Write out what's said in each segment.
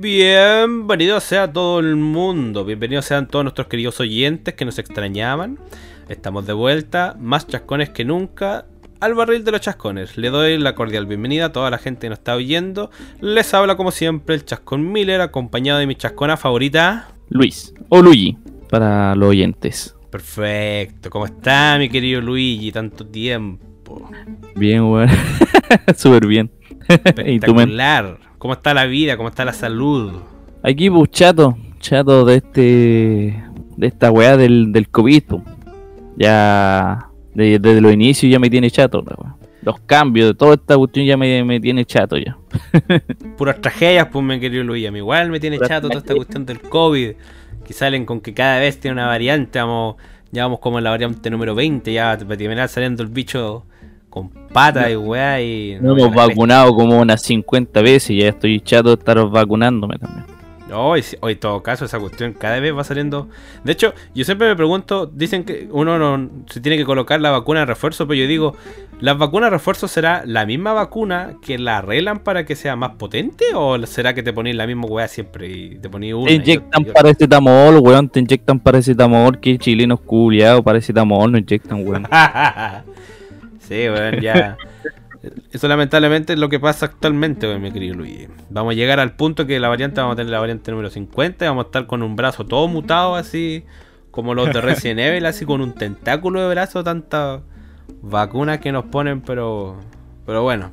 bienvenido sea todo el mundo, bienvenidos sean todos nuestros queridos oyentes que nos extrañaban. Estamos de vuelta, más chascones que nunca, al barril de los chascones. Le doy la cordial bienvenida a toda la gente que nos está oyendo. Les habla como siempre el Chascón Miller, acompañado de mi chascona favorita, Luis, o Luigi, para los oyentes. Perfecto, ¿cómo está mi querido Luigi? Tanto tiempo. Bien, weón. Súper bien. ¿Y tú, men? Espectacular. ¿Cómo está la vida? ¿Cómo está la salud? Aquí, pues, chato. Chato de este. De esta weá del, del COVID. Ya. de- desde los inicios ya me tiene chato, la weá. Los cambios de toda esta cuestión ya me, me tiene chato ya. Puras tragedias, pues mi querido Luigi. A mí igual me tiene Puras chato toda esta cuestión del COVID. Que salen con que cada vez tiene una variante. Vamos, ya vamos como en la variante número 20. Ya terminar saliendo el bicho con patas y weá. Y No hemos vacunado como unas 50 veces y ya estoy chato de estar vacunándome también. Hoy, en todo caso, esa cuestión cada vez va saliendo. De hecho, yo siempre me pregunto: dicen que uno no se tiene que colocar la vacuna de refuerzo, pero yo digo: ¿las vacunas de refuerzo será la misma vacuna que la arreglan para que sea más potente? ¿O será que te ponéis la misma weá siempre y te ponéis una? Te inyectan otra y otra? paracetamol, weón, te inyectan paracetamol, que chilenos culiados, paracetamol no inyectan, weón. sí, weón, ya. Eso lamentablemente es lo que pasa actualmente, weón, mi querido Luis. Vamos a llegar al punto que la variante, vamos a tener la variante número 50 y vamos a estar con un brazo todo mutado así, como los de Resident Evil, así con un tentáculo de brazo, tantas vacunas que nos ponen, pero, pero bueno.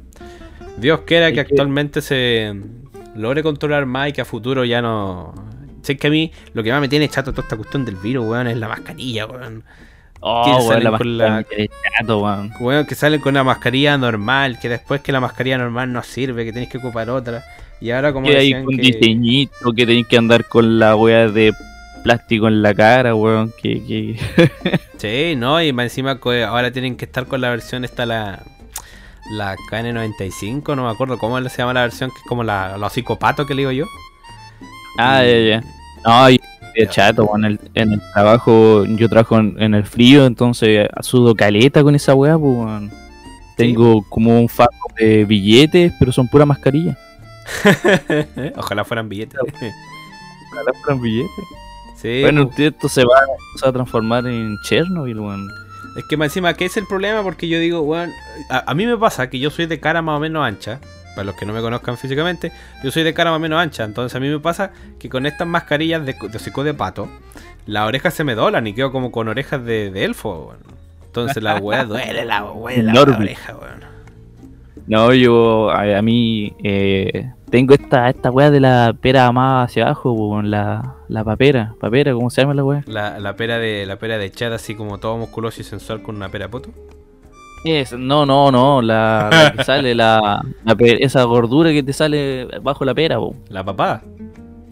Dios quiera que- actualmente se logre controlar más y que a futuro ya no... Sé que a mí lo que más me tiene chato toda esta cuestión del virus, weón, es la mascarilla, weón. Oh, Que weón, salen la con la- de chato, weón. Weón, que salen con una mascarilla normal, que después que la mascarilla normal no sirve, que tenéis que ocupar otra. Y ahora como Que hay que... diseñito, que tenéis que andar con la weá de plástico en la cara, weón. Que, que... Sí, no, y más encima que ahora tienen que estar con la versión esta la... La KN95, no me acuerdo cómo se llama la versión, que es como la, los psicopatos que le digo yo. ah, ya, ya. No, y de chato. En el, en el trabajo, yo trabajo en, en el frío, entonces sudo caleta con esa weá, pues, weón. Tengo como un fajo de billetes, pero son pura mascarilla. Ojalá fueran billetes. Ojalá fueran billetes. sí, Bueno, pues, esto se va, se va a transformar en Chernobyl, weón. es que encima, ¿qué es el problema? Porque yo digo, weón, a, a mí me pasa que yo soy de cara más o menos ancha. Para los que no me conozcan físicamente, yo soy de cara más o menos ancha. Entonces a mí me pasa que con estas mascarillas de, de hocico de pato, las orejas se me doblan y quedo como con orejas de, de elfo, weón. Entonces la weá duele la, duele la, oreja, weón. No, yo a, a mí eh, tengo esta esta weá de la pera más hacia abajo, weón, la, la papera, papera, ¿cómo se llama la weá? La, la pera de la pera de chat así como todo musculoso y sensual con una pera poto. Es, no, no, no, la, la que sale, la, la pe- esa gordura que te sale bajo la pera, weón. La papada.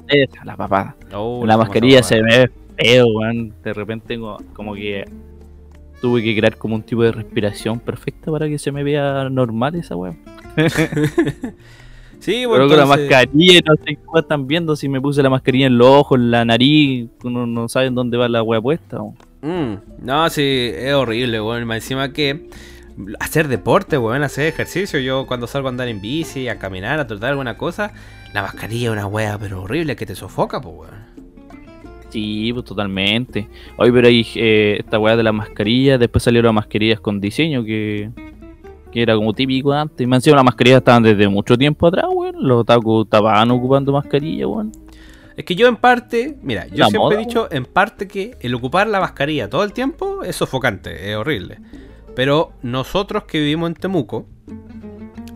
Esa, la papada. Oh, la mascarilla se me ve feo, weón. De repente tengo como que tuve que crear como un tipo de respiración perfecta para que se me vea normal esa weá. Sí, Pero bueno, con la mascarilla, no sé weá están viendo, si me puse la mascarilla en los ojos, en la nariz, uno no sabe en dónde va la weá puesta. weón. Mm, no, sí, es horrible, weón. Encima que hacer deporte, weón, hacer ejercicio. Yo cuando salgo a andar en bici, a caminar, a trotar alguna cosa, la mascarilla es una wea, pero horrible, que te sofoca, pues, weón. Sí, pues totalmente. Hoy, pero hay eh, esta weá de la mascarilla, después salieron las mascarillas con diseño que, que era como típico antes. Y me han sido las mascarillas estaban desde mucho tiempo atrás, weón. Los otaku estaban ocupando mascarilla, weón. Es que yo en parte, mira, yo La siempre moda, he dicho en parte que el ocupar la mascarilla todo el tiempo es sofocante, es horrible. Pero nosotros que vivimos en Temuco,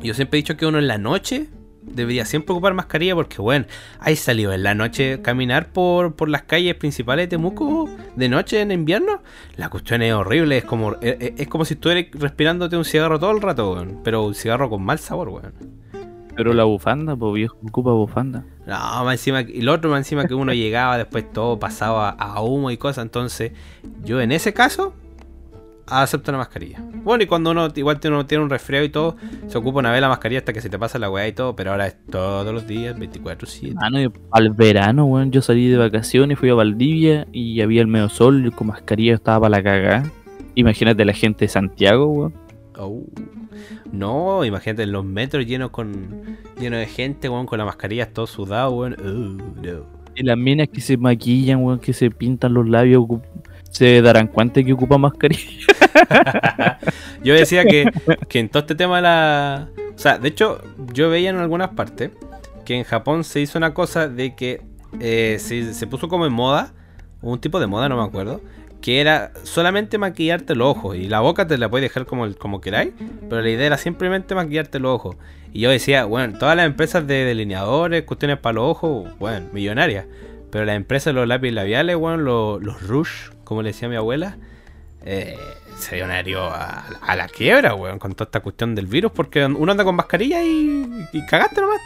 yo siempre he dicho que uno en la noche debería siempre ocupar mascarilla porque, bueno, hay salido en la noche caminar por, por las calles principales de Temuco de noche en invierno. La cuestión es horrible, es como, es, es- es como si estuvieras respirándote un cigarro todo el rato, weón, pero un cigarro con mal sabor, weón. Pero la bufanda, pues viejo, ocupa bufanda. No, más encima, y lo otro más encima que uno llegaba después todo pasaba a humo y cosas, entonces yo en ese caso acepto la mascarilla. Bueno, y cuando uno igual tiene, uno tiene un resfriado y todo, se ocupa una vez la mascarilla hasta que se te pasa la weá y todo, pero ahora es todos los días, 24-7. Mano, y al verano, weón, yo salí de vacaciones, fui a Valdivia y había el medio sol, yo con mascarilla estaba para la cagada. Imagínate la gente de Santiago, weón. Oh. No, imagínate los metros llenos con llenos de gente, weón, con las mascarillas todo sudado, weón. Uh, no. Y las minas que se maquillan, weón, que se pintan los labios, se darán cuenta que ocupa mascarilla. Yo decía que, que en todo este tema la... O sea, de hecho, yo veía en algunas partes que en Japón se hizo una cosa de que eh, se, se puso como en moda, un tipo de moda, no me acuerdo, que era solamente maquillarte los ojos y la boca te la puedes dejar como, como queráis, pero la idea era simplemente maquillarte los ojos. Y yo decía, bueno, todas las empresas de delineadores, cuestiones para los ojos, bueno, millonarias. Pero las empresas de los lápices labiales, bueno, los, los Rouge, como le decía mi abuela, eh, se dio a, a la quiebra, weón, con toda esta cuestión del virus, porque uno anda con mascarilla y, y cagaste nomás.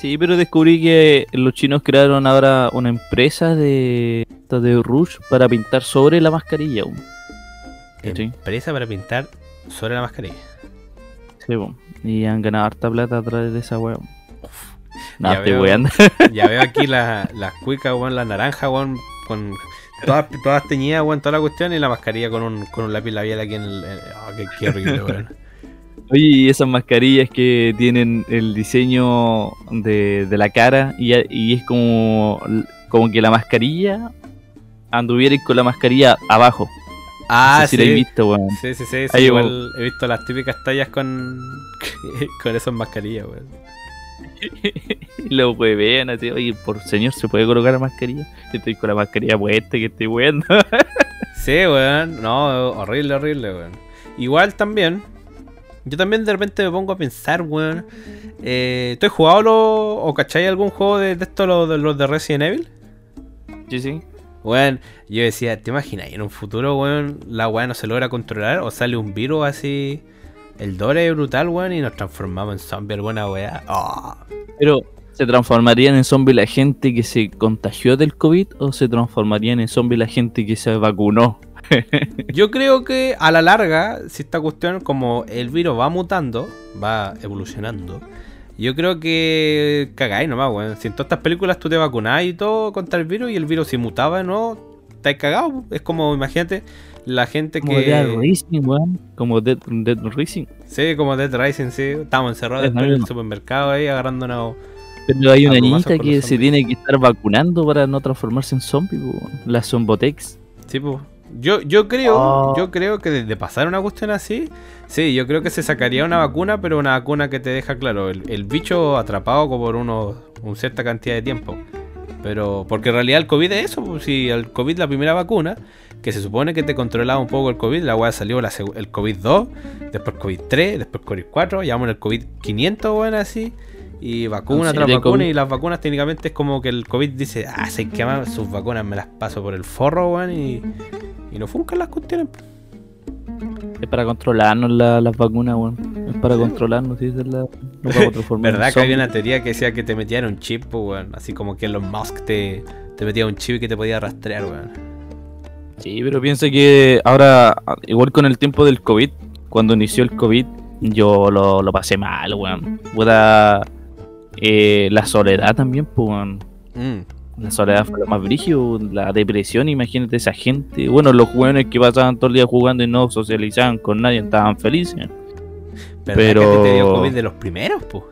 Sí, pero descubrí que los chinos crearon ahora una empresa de de Rouge para pintar sobre la mascarilla. Empresa para pintar sobre la mascarilla. Sí, weón. y han ganado harta plata a través de esa weón. No, Ya estoy veo. Ya veo aquí la- las cuicas, weón, la naranja, weón, con todas, todas teñidas, weón, toda la cuestión, y la mascarilla con un, con un lápiz labial aquí en el. en- ah, qué, qué horrible, weón. Oye, y esas mascarillas que tienen el diseño de, de la cara y, y es como, como que la mascarilla anduviera con la mascarilla abajo. Ah, no sé si la he visto, weón. Sí, sí, sí, sí, Ahí, igual he visto las típicas tallas con, con esas mascarillas, weón. Y lo vean así, oye, por señor, ¿se puede colocar la mascarilla? Estoy con la mascarilla puesta que estoy weando. Sí, weón. No, horrible, horrible, weón. Igual también. Yo también de repente me pongo a pensar, weón. Eh, ¿Tú has jugado lo, o cachai algún juego de, de estos, los de, Resident Evil? sí, sí. Weón, yo decía, ¿te imaginas? En un futuro, weón, la weá no se logra controlar o sale un virus así. El Dore es brutal, weón, y nos transformamos en zombie alguna weá. Oh. Pero, ¿se transformarían en zombie la gente que se contagió del COVID o se transformarían en zombie la gente que se vacunó? Yo creo que a la larga, si esta cuestión, como el virus va mutando, va evolucionando, yo creo que cagáis nomás, weón. Si en todas estas películas tú te vacunás y todo contra el virus y el virus si mutaba, ¿no? Estáis cagado. Es como, imagínate, la gente Como Dead que. Racing, weón. Como Dead, Dead Racing. Sí, como Dead Rising, sí. Estamos encerrados Es en el supermercado ahí agarrando una. Pero hay una niñita que se tiene que estar vacunando para no transformarse en zombie, po. La Zombotex. Sí, pues. Yo, yo creo, Oh. yo creo que de, de pasar una cuestión así, sí, yo creo que se sacaría una vacuna, pero una vacuna que te deja claro, el, el bicho atrapado como por unos, una cierta cantidad de tiempo. Pero, porque en realidad el COVID es eso, pues, si el COVID la primera vacuna, que se supone que te controlaba un poco el COVID, la weá salió la el COVID 2, después COVID 3, después COVID 4, llamamos el COVID 500, weón, así. Y vacuna ¿En tras vacuna, y las vacunas técnicamente es como que el COVID dice, ah, sé que más sus vacunas me las paso por el forro, weón, y, y no funcan las cuestiones. Es para controlarnos la- las vacunas, weón. Es para controlarnos, esa es la. En ¿Verdad que había una teoría que decía que te metían un chip, pues, weón? Así como que Elon Musk te, te metía un chip y que te podía rastrear, weón. Sí, pero piensa que ahora, igual con el tiempo del COVID, cuando inició el COVID, yo lo, lo pasé mal, weón. Puta, eh, la soledad también, pues. Mm. La soledad fue lo más brígido, la depresión, imagínate esa gente. Bueno, los jóvenes que pasaban todo el día jugando y no socializaban con nadie, estaban felices. ¿Verdad Pero- que te dio COVID de los primeros, pues?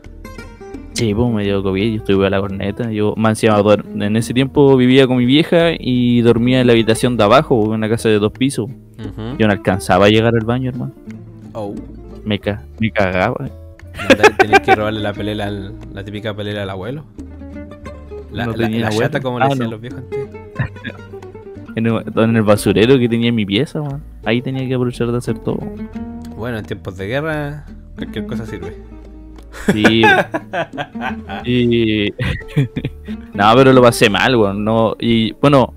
Sí, pues me dio COVID, yo estuve a la corneta. Yo, más encima, en ese tiempo vivía con mi vieja y dormía en la habitación de abajo, en una casa de dos pisos. Yo no alcanzaba a llegar al baño, hermano. Oh. Me, ca me cagaba. Tenías que robarle la pelela, al- la típica pelela al abuelo. La, No la- tenía la abuelo. chata, como le Ah, decían no. los viejos antes. En el, en el basurero que tenía en mi pieza, man. Ahí tenía que aprovechar de hacer todo. Bueno, en tiempos de guerra, cualquier cosa sirve. Sí. y... no, pero lo pasé mal, weón. No, y bueno,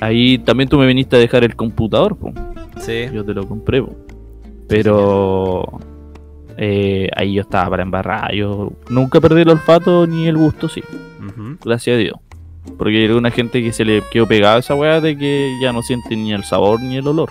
ahí también tú me viniste a dejar el computador, po. Sí. Yo te lo compré, po. Pero eh, ahí yo estaba para embarrar. Yo nunca perdí el olfato ni el gusto, sí. Gracias a Dios. Porque hay alguna gente que se le quedó pegada a esa weá de que ya no siente ni el sabor ni el olor.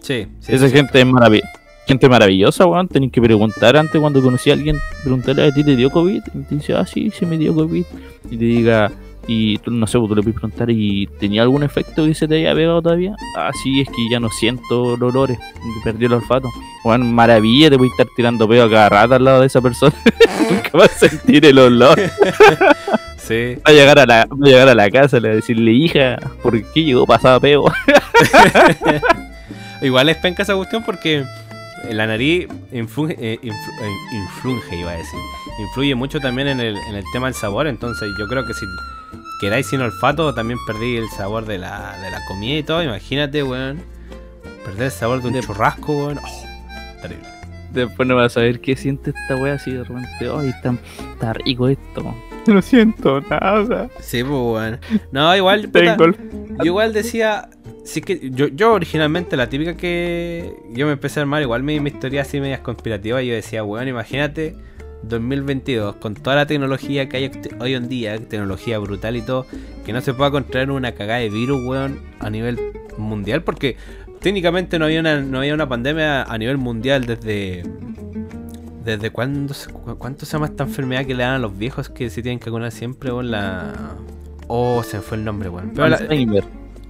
Sí, sí, Esa sí. gente es maravillosa. Gente maravillosa, weón. Tenés que preguntar antes cuando conocí a alguien, preguntarle a ti te dio COVID. Y te dice, ah, sí, se me dio COVID. Y te diga, y tú, no sé, pues, tú le puedes preguntar, ¿y tenía algún efecto que se te haya pegado todavía? Ah, sí, es que ya no siento los olores, perdí el olfato. Bueno, maravilla, te voy a estar tirando peo a cada rato al lado de esa persona. Nunca vas a sentir el olor. Sí. Va a llegar a la, va a llegar a la casa y le va a decirle, hija, ¿por qué llegó pasada peo? Igual es penca esa cuestión porque la nariz influye, eh, influ- eh, influye, iba a decir. Influye mucho también en el, en el tema del sabor. Entonces yo creo que si quedáis sin olfato también perdí el sabor de la, de la comida y todo. Imagínate, weón. Perder el sabor de un De- churrasco, weón. Oh, terrible. Después no vas a saber qué siente esta wea así de repente. Ay, está, está rico esto. No siento nada. Sí, pues, weón. No, igual, puta, Tengo el- yo igual decía... Sí que yo, yo originalmente la típica que yo me empecé a armar igual mi, mi historia así medias conspirativas yo decía, weón, imagínate 2022 con toda la tecnología que hay hoy en día, tecnología brutal y todo, que no se pueda contraer una cagada de virus, weón, a nivel mundial porque técnicamente no había una, no había una pandemia a nivel mundial desde desde cuándo cuánto se llama esta enfermedad que le dan a los viejos que se tienen que vacunar siempre, weón, la Oh, se me fue el nombre, weón. Pero la-.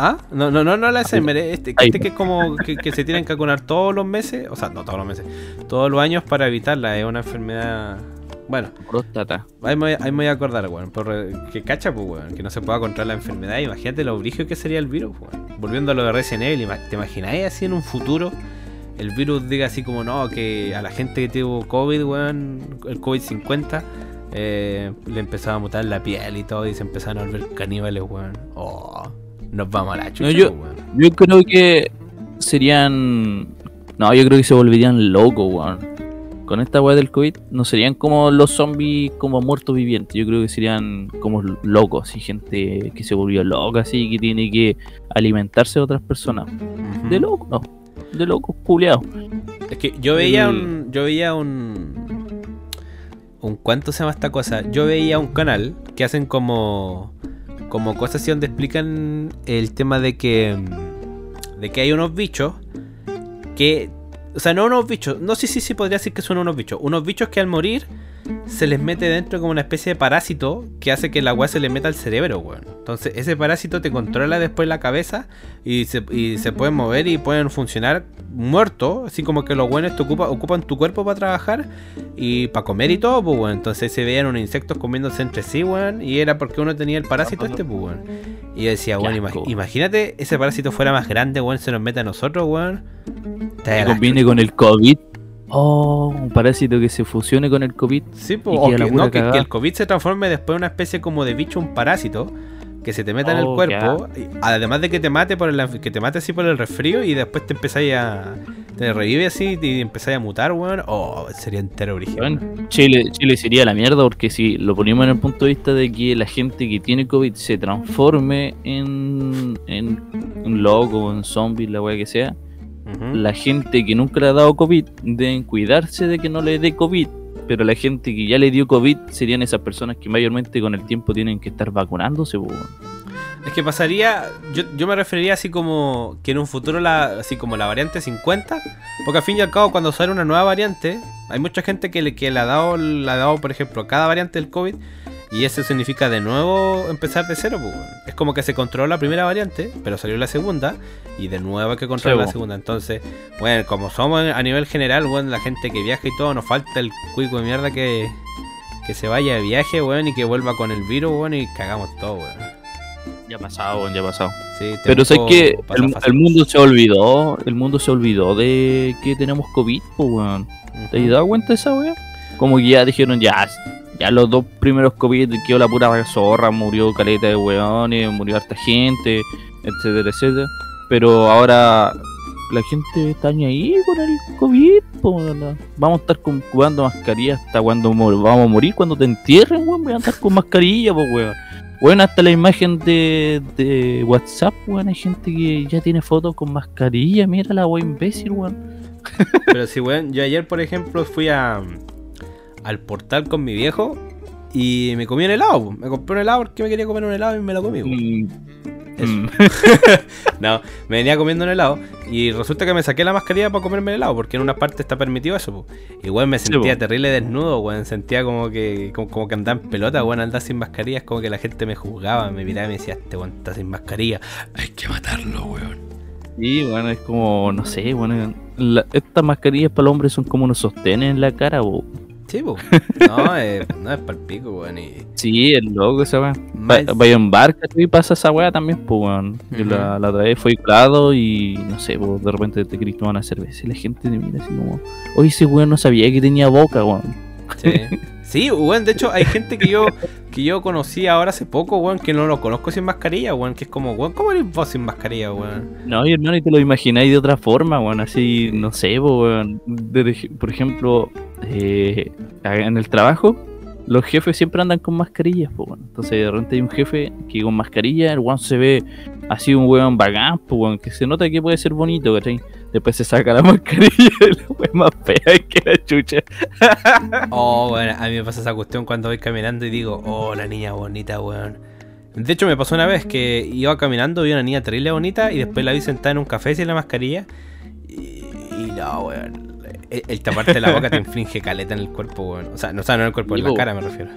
¿Ah? No, no, no, no la eh, este, este que es como que, que se tienen que vacunar todos los meses, o sea, no todos los meses, todos los años para evitarla, es una enfermedad... Bueno, Próstata. ahí me, ahí me voy a acordar, weón, eh, que cacha, pues, weón, que no se pueda controlar la enfermedad, imagínate lo brígido que sería el virus, weón. Volviendo a lo de Resident Evil, ¿te imagináis así en un futuro el virus diga así como, no, que a la gente que tuvo COVID, weón, el COVID-50, eh, le empezaba a mutar la piel y todo y se empezaron a volver caníbales, weón. Oh, nos vamos a la chucha, yo- pues, weón. Yo creo que serían. No, yo creo que se volverían locos, weón. Con esta weá del COVID, no serían como los zombies como muertos vivientes. Yo creo que serían como locos, y gente que se volvió loca, así, que tiene que alimentarse de otras personas. De locos, no. De locos, culiados. Es que yo veía El- un. Yo veía un. Un ¿cuánto se llama esta cosa? Yo veía un canal que hacen como. Como cosas así donde explican el tema de que. De que hay unos bichos. Que. O sea, no unos bichos. No sé si sí podría decir que son unos bichos. Unos bichos que al morir. Se les mete dentro como una especie de parásito. Que hace que la agua se le meta al cerebro, weón. Entonces, ese parásito te controla después la cabeza. Y se, y se pueden mover y pueden funcionar muertos, así como que los buenos te ocupa, ocupan tu cuerpo para trabajar y para comer y todo, pues bueno. Entonces se veían unos insectos comiéndose entre sí, weón, y era porque uno tenía el parásito este, pues weón. Y yo decía, weón, imag- imagínate ese parásito fuera más grande, weón, se nos mete a nosotros, weón. Te combine con el COVID. Oh, un parásito que se fusione con el COVID. Sí, Y pues, o que, pura no, que, cagada. que el COVID se transforme después en una especie como de bicho, un parásito, que se te meta en el Oh, cuerpo, y además de que te mate por el, que te mate así por el resfrío y después te empezáis a te revive así y empezáis a mutar, weón. Oh, sería entero original. Bueno, Chile, Chile sería la mierda porque si lo ponemos en el punto de vista de que la gente que tiene COVID se transforme en, en un loco, en zombie, la weá que sea, La gente que nunca le ha dado COVID deben cuidarse de que no le dé COVID. Pero la gente que ya le dio COVID serían esas personas que mayormente con el tiempo tienen que estar vacunándose. Es que pasaría, yo, yo me referiría así como que en un futuro la, así como la variante 50, porque al fin y al cabo cuando sale una nueva variante, hay mucha gente que le, que le ha dado, le ha dado, por ejemplo, cada variante del COVID, y eso significa de nuevo empezar de cero, pues, weón. Es como que se controló la primera variante, pero salió la segunda, y de nuevo hay que controlar Sí, la segunda. Entonces, bueno, como somos a nivel general, bueno, la gente que viaja y todo, nos falta el cuico de mierda que, que se vaya de viaje, weón, y que vuelva con el virus, weón, y cagamos todo, weón. Ya ha pasado, weón, ya ha pasado. Sí, Pero sé que el, mundo se olvidó, el mundo se olvidó de que tenemos COVID, po, weón. ¿Te has dado cuenta de esa weá? Como que ya dijeron, ya, ya los dos primeros COVID quedó la pura zorra, murió caleta de weones, murió harta gente, etcétera, etcétera. Pero ahora la gente está ahí con el COVID, po, vamos a estar con, jugando mascarilla hasta cuando vamos a morir, cuando te entierren, weón, voy a estar con mascarilla, pues weón. Bueno, hasta la imagen de, de WhatsApp, weón, hay gente que ya tiene fotos con mascarilla, mira la weón imbécil, weón. Pero sí, weón, yo ayer, por ejemplo, fui a al portal con mi viejo y me comí un helado. po. Me compré un helado porque me quería comer un helado y me lo comí. po. Mm, Eso. Mm. No, me venía comiendo un helado y resulta que me saqué la mascarilla para comerme el helado, porque en una parte está permitido eso. po. Y weón, me sentía terrible desnudo, weón. Sentía como que como, como que andaba en pelota, weón, andaba sin mascarilla. Es como que la gente me juzgaba, me miraba y me decía, este weón está sin mascarilla. Hay que matarlo, weón. Sí, bueno, es como, no sé, bueno, la- estas mascarillas para los hombres son como unos sostenes en la cara, bo. Sí, po. No, eh, no es para el pico, weón. Y... Sí, es loco esa weá. Más- Va- Vaya en barca y pasa esa weá también, pues weón. Yo Ujú. la, la otra vez fue clado y no sé, pues de repente te querés tomar una cerveza y la gente te mira así como, oye, ese weón no sabía que tenía boca, weón. Sí. Sí, weón, de hecho hay gente que yo que yo conocí ahora hace poco, weón, que no lo conozco sin mascarilla, weón, que es como, weón, ¿cómo eres vos sin mascarilla, weón? No, y hermano, y te lo imagináis de otra forma, weón, así, no sé, weón. De- de- por ejemplo, eh, en el trabajo, los jefes siempre andan con mascarillas, pues. Entonces, de repente hay un jefe que con mascarilla, el weón se ve así un weón bacán, pues, weón, que se nota que puede ser bonito, ¿cachai? Después se saca la mascarilla y la weón más fea que la chucha. Oh, weón, a mí me pasa esa cuestión cuando voy caminando y digo, oh, la niña bonita, weón. De hecho, me pasó una vez que iba caminando, vi una niña terrible bonita y después la vi sentada en un café sin la mascarilla. Y, y no, weón. El, el taparte la boca te inflige caleta en el cuerpo, weón. O sea, no, o sea, no en el cuerpo, en la cara me refiero.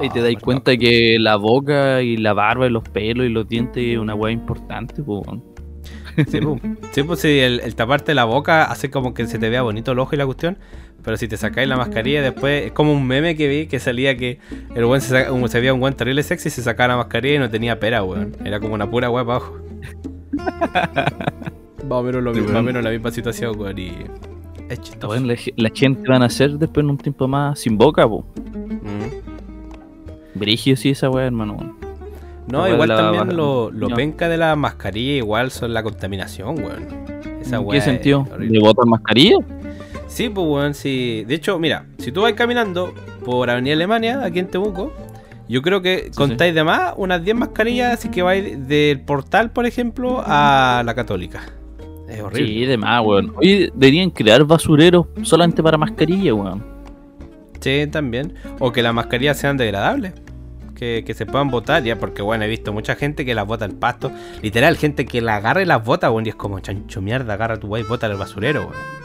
y te Oh, dais cuenta que la boca y la barba y los pelos y los dientes es una weá importante, weón. Sí, pues, sí, pues sí, el, el taparte la boca hace como que se te vea bonito el ojo y la cuestión. Pero si te sacáis la mascarilla después, es como un meme que vi que salía que el buen se, saca- se veía un buen terrible sexy y se sacaba la mascarilla y no tenía pera, weón. Era como una pura weá para abajo. más, o menos lo más o menos la misma situación, weón. Y es chistoso. Weón, la, ge- la gente van a ser después en un tiempo más sin boca, po. Mm. Brigio sí esa weá, hermano. weón. No, Igual igual la- también lo, lo no. penca de la mascarilla, igual son la contaminación, weón. Esa ¿En weá qué es sentido? ¿De botar mascarilla? Sí, pues weón, sí. De hecho, mira, si tú vas caminando por Avenida Alemania, aquí en Temuco, yo creo que contáis de más unas 10 mascarillas, así que vais del portal, por ejemplo, a la católica. Es horrible. Sí, de más, weón. Oye, deberían crear basureros solamente para mascarilla, weón. Sí, también. O que las mascarillas sean degradables. Que, que se puedan botar, ya, porque bueno, he visto mucha gente que las bota al pasto. Literal, gente que la agarra y las bota, weón, y es como chancho mierda, agarra tu wey, bota al basurero, weón.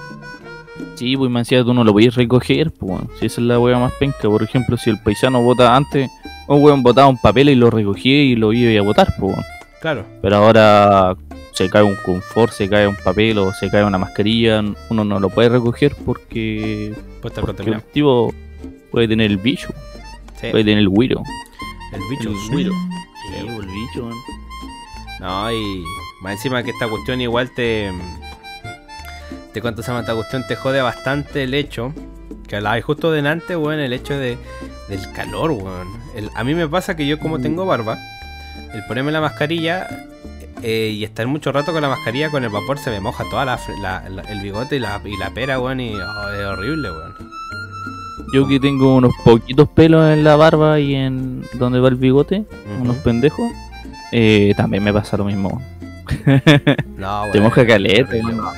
Sí, pues decía tú no lo podías recoger, pues, weón. Si esa es la weá más penca. Por ejemplo, si el paisano vota antes, un weón botaba un papel y lo recogía y lo iba a botar, pues, weón. Claro. Pero ahora se cae un confort, se cae un papel o se cae una mascarilla, uno no lo puede recoger porque, Puede estar porque el tipo puede tener el bicho, Sí, puede tener el güiro. el bicho. el. Sí, Sí, el bicho. No, y más encima que esta cuestión igual te. Te cuento, se llama esta cuestión, te jode bastante el hecho. Que hablabas justo delante, weón, el hecho de, del calor, weón. El- a mí me pasa que yo, como tengo barba, el ponerme la mascarilla eh, y estar mucho rato con la mascarilla, con el vapor se me moja toda la, la- la- el bigote y la, y la pera, weón, y oh, es horrible, weón. Yo que tengo unos poquitos pelos en la barba y en donde va el bigote, unos pendejos, eh, también me pasa lo mismo. No, Te weón, moja es caleta. No,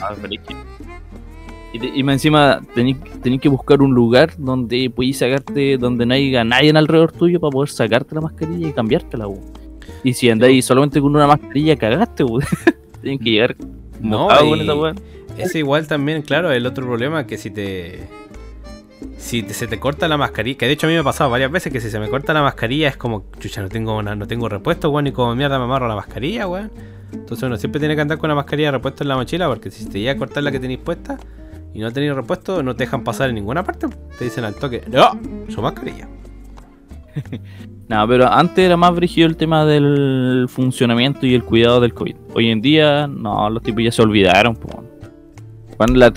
Y, te- y más encima tenés que buscar un lugar donde puedes sacarte, donde no haya nadie alrededor tuyo para poder sacarte la mascarilla y cambiártela, weón. Y si andáis solamente con una mascarilla, cagaste, weón. Tienen que llegar No, con esa weón. Es igual también, claro, el otro problema que si te. Si te- se te corta la mascarilla, que de hecho a mí me ha pasado varias veces que si se me corta la mascarilla es como, chucha, no tengo, una- no tengo repuesto, weón, y como mierda me amarro la mascarilla, weón. Entonces uno siempre tiene que andar con la mascarilla de repuesto en la mochila porque si te llega a cortar la que tenéis puesta y no tenéis repuesto, no te dejan pasar en ninguna parte. Te dicen al toque, no, su mascarilla. No, pero antes era más brígido el tema del funcionamiento y el cuidado del COVID. Hoy en día, no, los tipos ya se olvidaron, po. Cuando la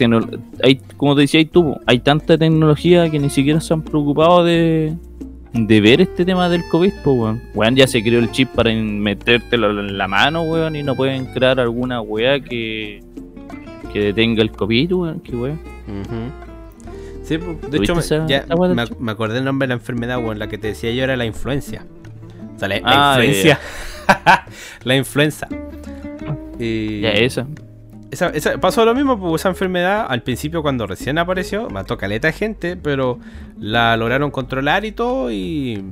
hay, como te decía po, hay tanta tecnología que ni siquiera se han preocupado de, ver este tema del COVID, pues, weón. Weón, ya se creó el chip para metértelo en la mano, weón, y no pueden crear alguna weá que, detenga el COVID, weón, qué weón. Sí, de ¿Tuviste hecho, esa- ya esa me, acordé el nombre de la enfermedad, weón, la que te decía yo era la influencia. O sea, la, la Ah, influencia. la influenza. Y Ya esa. esa- esa- pasó lo mismo, pues esa enfermedad al principio cuando recién apareció, mató caleta de gente, pero la lograron controlar y todo y,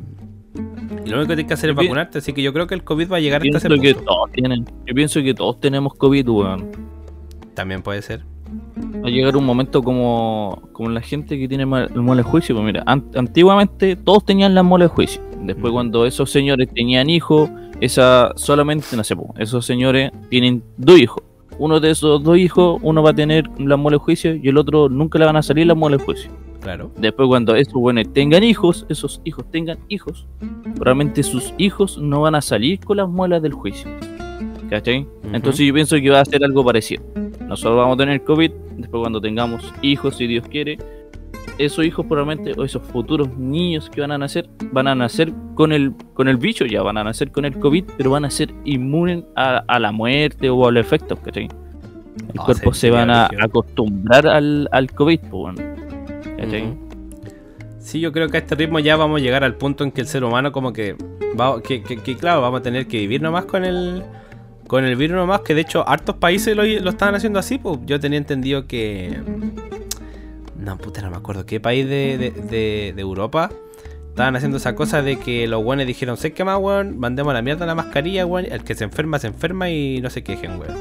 Y lo único que tienes que hacer es Yo vacunarte, así que yo creo que el COVID va a llegar hasta ese Pienso que punto. todos tienen. Yo pienso que todos tenemos COVID, weón. También puede ser. Va a llegar un momento como, como la gente que tiene mal- el mole de juicio. Pues mira, an- antiguamente todos tenían la mole de juicio. Después, cuando esos señores tenían hijos, esa solamente, no sé, po, esos señores tienen dos hijos. Uno de esos dos hijos, uno va a tener la mole de juicio y el otro nunca le van a salir la mole de juicio. Claro. Después, cuando esos buenos tengan hijos, esos hijos tengan hijos, probablemente sus hijos no van a salir con las muelas del juicio. ¿Cachai? Entonces, yo pienso que va a ser algo parecido. Nosotros vamos a tener COVID, después, cuando tengamos hijos, si Dios quiere, esos hijos, probablemente, o esos futuros niños que van a nacer, van a nacer con el, con el bicho, ya van a nacer con el COVID, pero van a ser inmunes a, a la muerte o a los efectos, ¿cachai? El Ah, cuerpo se van a acostumbrar al, al COVID, pues, bueno. ¿cachai? Ujú. Sí, yo creo que a este ritmo ya vamos a llegar al punto en que el ser humano como que va, que, que- que, claro, vamos a tener que vivir nomás con el con el virus nomás, que de hecho hartos países lo, estaban haciendo así, pues yo tenía entendido que no, puta, no me acuerdo qué país de, de, de- Europa estaban haciendo esa cosa de que los buenos dijeron, sé qué más, weón, mandemos a la mierda la mascarilla, weón, el que se enferma se enferma y no se quejen, weón.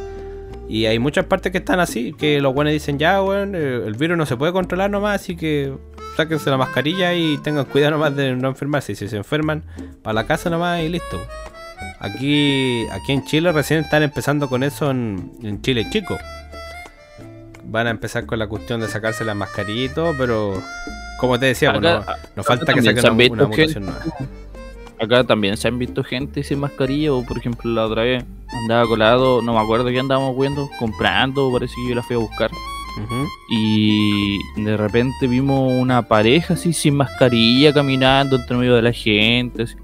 Y hay muchas partes que están así, que los buenos dicen, ya, weón, eh, el virus no se puede controlar nomás, así que sáquense la mascarilla y tengan cuidado nomás de no enfermarse. Y si se enferman, para la casa nomás y listo. Aquí, aquí en Chile recién están empezando con eso en, en Chile chico. Van a empezar con la cuestión de sacarse la mascarilla y todo, pero como te decía, bueno, Acá- nos falta que saquen una, una mutación nueva. Acá también se han visto gente sin mascarilla, o por ejemplo la otra vez andaba colado, no me acuerdo qué andábamos viendo, comprando, parece que yo la fui a buscar. Y de repente vimos una pareja así sin mascarilla caminando entre medio de la gente. así.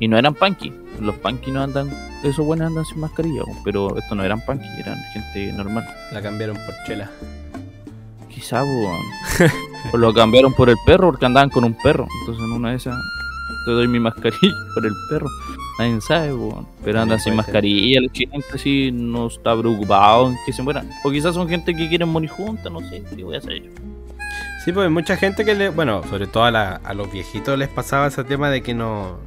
Y no eran punky. Los punky no andan, esos buenos andan sin mascarilla, pero estos no eran punky, eran gente normal. La cambiaron por chela. Quizá, o lo cambiaron por el perro porque andaban con un perro. Entonces en una de esas te doy mi mascarilla por el perro. Nadie sabe, weón. pero andan sin mascarilla. La gente así no está preocupado en que se mueran. O quizás son gente que quieren morir juntas, no sé, qué voy a hacer yo. Sí, pues hay mucha gente que le. Bueno, sobre todo a, la- a los viejitos les pasaba ese tema de que no.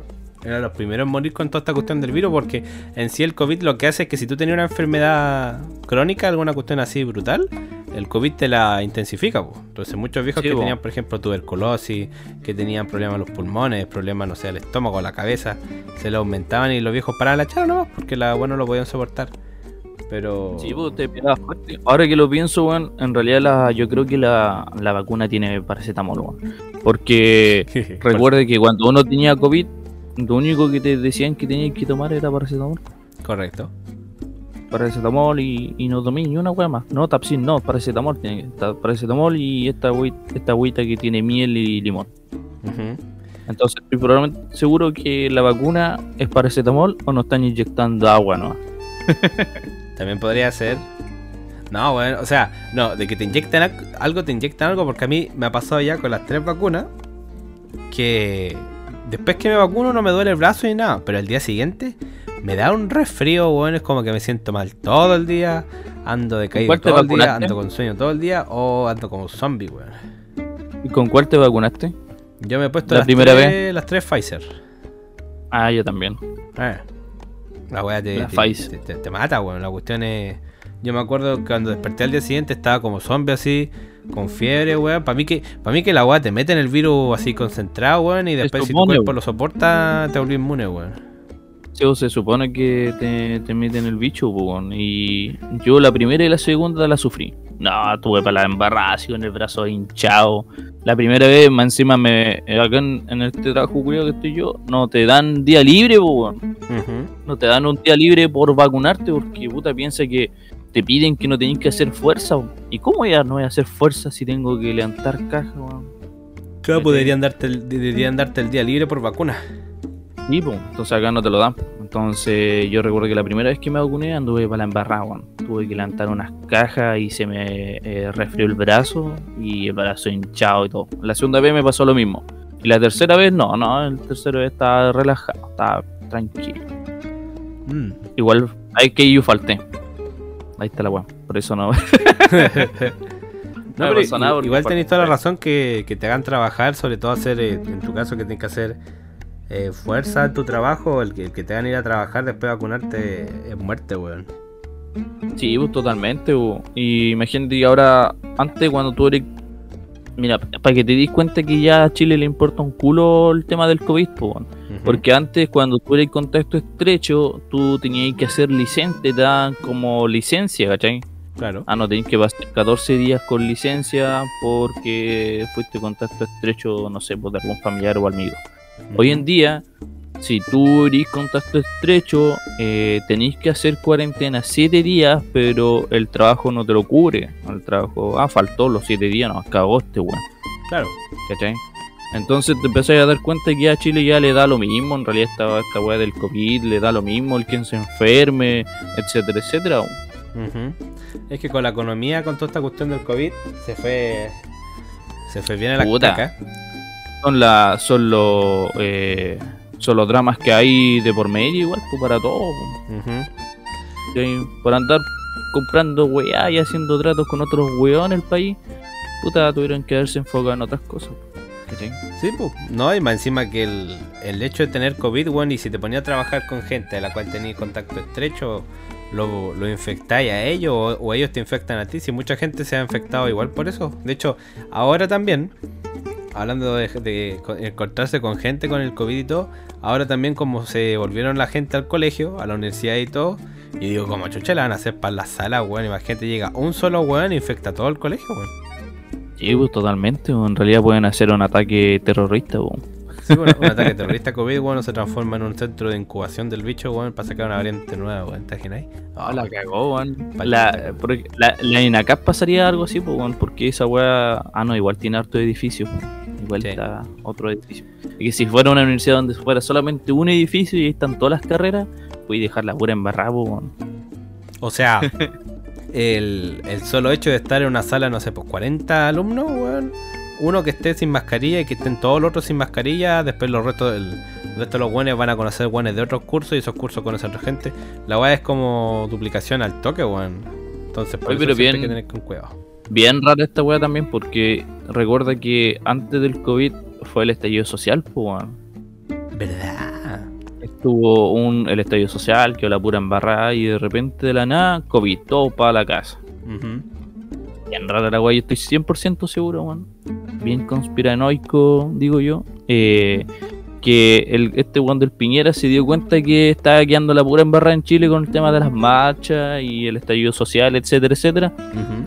Eran los primeros en morir con toda esta cuestión del virus, porque en sí el COVID lo que hace es que si tú tenías una enfermedad crónica, alguna cuestión así brutal, el COVID te la intensifica. po. Entonces, muchos viejos Sí, que po. tenían, por ejemplo, tuberculosis, que tenían problemas en los pulmones, problemas, no sé, al estómago, la cabeza, se le aumentaban y los viejos paraban la charla nomás, porque la bueno lo podían soportar. Pero. Sí, pues te fuerte. Ahora que lo pienso, weón, en realidad la, yo creo que la, la vacuna tiene paracetamol, weón. Porque recuerde que cuando uno tenía COVID, lo único que te decían que tenías que tomar era paracetamol. Correcto. Paracetamol y, y no tomé ni una hueá más. No, Tapsin, no, paracetamol. Tiene que paracetamol y esta agüita, esta agüita que tiene miel y limón. Entonces estoy probablemente seguro que la vacuna es paracetamol o nos están inyectando agua, ¿no? También podría ser. No, bueno, o sea, no, de que te inyectan al- algo, te inyectan algo, porque a mí me ha pasado ya con las tres vacunas que después que me vacuno no me duele el brazo ni nada, pero el día siguiente me da un resfrío, bueno, es como que me siento mal todo el día, ando decaído ¿Cuál te todo el día, ando con sueño todo el día o ando como zombie, weón. ¿Y con cuál te vacunaste? Yo me he puesto ¿La las, primera tres, las tres Pfizer. Ah, yo también. Eh. La weá te, te- te- te mata, weón. La cuestión es. Yo me acuerdo que cuando desperté al día siguiente estaba como zombie así, con fiebre, weón. Para mí que, para mí que la weá te mete en el virus así concentrado, weón, y después si tu cuerpo weón. lo soporta, te volví inmune, weón. Sí, o se supone que te, te meten el bicho, weón. Y yo la primera y la segunda la sufrí. No, tuve para la embarrada, así con el brazo hinchado. La primera vez, más encima, me, acá en, en este trabajo culiao que estoy yo, no te dan día libre, weón. Ujú. No te dan un día libre por vacunarte porque puta piensa que te piden que no tenés que hacer fuerza. ¿Y cómo ya no voy a hacer fuerza si tengo que levantar caja, weón? Claro, Sí. podrían darte, el, deberían darte el día libre por vacuna. Sí, po, entonces acá no te lo dan. Entonces yo recuerdo que la primera vez que me vacuné anduve para la embarrada, weón. Tuve que levantar unas cajas y se me eh, resfrió el brazo y el brazo hinchado y todo. La segunda vez me pasó lo mismo. Y la tercera vez no, no, la tercera vez estaba relajado, estaba tranquilo. Mm. Igual hay que yo falté. Ahí está la weón. Por eso no. No, pero pasó nada porque igual tenéis toda la razón que, que te hagan trabajar, sobre todo hacer, eh, en tu caso, que tienes que hacer eh, fuerza en tu trabajo, el que, el que te a ir a trabajar después de vacunarte es muerte, weón. Sí, pues totalmente. pues. Y imagínate ahora, antes cuando tú eres... Mira, para que te des cuenta que ya a Chile le importa un culo el tema del COVID, pues, weón. Porque antes, cuando tú eres en contacto estrecho, tú tenías que hacer licencia, te dan como licencia, ¿cachai? Claro. Ah, no, tenés que pasar 14 días con licencia porque fuiste contacto estrecho, no sé, pues, de algún familiar o amigo. Hoy en día, si tú eres contacto estrecho, eh, tenéis que hacer cuarentena 7 días, pero el trabajo no te lo cubre. El trabajo, ah, faltó los 7 días, no, cagó este weón, Claro. ¿cachai? Entonces te empezás a dar cuenta que a Chile ya le da lo mismo, en realidad esta, esta weá del COVID le da lo mismo, el quien se enferme, etcétera, etcétera. Es que con la economía, con toda esta cuestión del COVID, se fue. Se fue bien a la Puta. caca. Son, la, son, los, eh, son los dramas que hay de por medio, igual, pues para. Ujú. ¿cachai? Por andar comprando weá y haciendo tratos con otros weón en el país, puta, tuvieron que haberse enfocado en otras cosas. ¿Cachai? Sí, pues. No, y más encima que el, el hecho de tener COVID, weón, y si te ponías a trabajar con gente a la cual tenías contacto estrecho, lo, lo infectáis a ellos o, o ellos te infectan a ti. Si mucha gente se ha infectado igual por eso. De hecho, ahora también, hablando de, de co- encontrarse con gente con el COVID y todo, ahora también como se volvieron la gente al colegio, a la universidad y todo, y digo, como chucha la van a hacer para la sala, weón, imagínate, llega un solo weón e infecta todo el colegio, weón. Sí, pues totalmente. En realidad pueden hacer un ataque terrorista. weón. Sí, bueno, un ataque terrorista COVID, bueno, se transforma en un centro de incubación del bicho, bueno, para sacar una variante nueva, weón, ¿te imaginas? Ah, la cagó, weón. La, la, la INACAP pasaría algo así, pues, weón, porque esa weá. Ah, no, igual tiene harto edificio. Igual Sí. está otro edificio. Y que si fuera una universidad donde fuera solamente un edificio y ahí están todas las carreras, puedes dejar la pura embarrada, pues, weón. O sea, el, el solo hecho de estar en una sala, no sé, pues 40 alumnos, weón, uno que esté sin mascarilla y que estén todos los otros sin mascarilla, después los restos, el, el resto de los buenos van a conocer buenos de otros cursos y esos cursos conocen otra gente. La weá es como duplicación al toque, weón. Entonces, por Oye, eso pero siempre hay bien- que tener con cuidado. Bien rara esta weá también porque recuerda que antes del COVID fue el estallido social, pues, weón. ¿Verdad? Estuvo un, el estallido social, que la pura embarrada y de repente de la nada, COVID, todo para la casa. Ujú. Bien rara la yo estoy 100% seguro, weón. Bien conspiranoico, digo yo. Eh, que el, este weón del Piñera se dio cuenta que estaba quedando la pura embarrada en Chile con el tema de las marchas y el estallido social, etcétera, etcétera.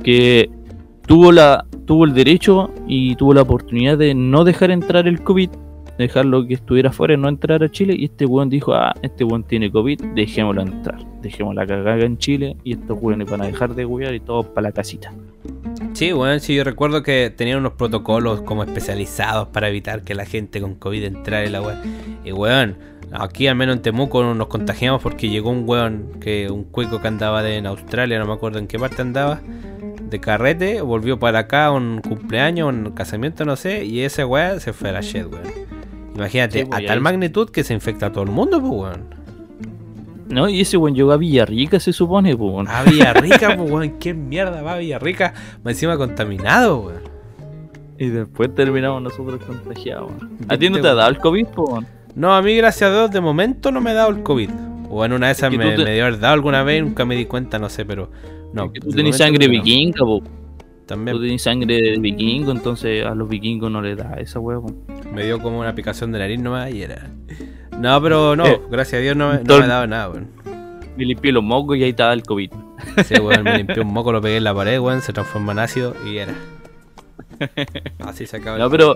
Que tuvo, la, tuvo el derecho y tuvo la oportunidad de no dejar entrar el COVID, dejarlo que estuviera fuera, no entrar a Chile. Y este weón dijo: Ah, este weón tiene COVID, dejémoslo entrar. Dejémoslo la cagada en Chile y estos weones van a dejar de wear y todos para la casita. Sí, bueno, sí, yo recuerdo que tenían unos protocolos como especializados para evitar que la gente con COVID entrara en la web. Y weón, aquí al menos en Temuco nos contagiamos porque llegó un weón, que un cuico que andaba de, en Australia, no me acuerdo en qué parte andaba, de carrete, volvió para acá un cumpleaños, un casamiento, no sé, y ese weón se fue a la shed, weón. Imagínate, Sí, pues, a tal ahí- magnitud que se infecta a todo el mundo, pues weón. No, y ese weón llegó a Villarrica, se supone, pues. weón. A Villarrica, pues weón, qué mierda va a Villarrica, más encima contaminado, weón. Y después terminamos nosotros contagiados. weón. ¿A ti no te ha dado el COVID, pues? weón? No, a mí, gracias a Dios, de momento no me ha dado el COVID. O en una de esas que me, tú te- me dio haber dado alguna vez, nunca me di cuenta, no sé, pero. No, Es que tú tenés sangre no. vikinga, po. También Tú tenés sangre de vikingo, entonces a los vikingos no les da esa weón. me dio como una picación de nariz nomás y era. No, pero no, Eh, gracias a Dios no, me- no me dado nada, weón. Me limpié los mocos y ahí estaba el COVID. Sí, weón, me limpié un moco, lo pegué en la pared, weón, se transformó en ácido y era. Así se acaba. el- No, pero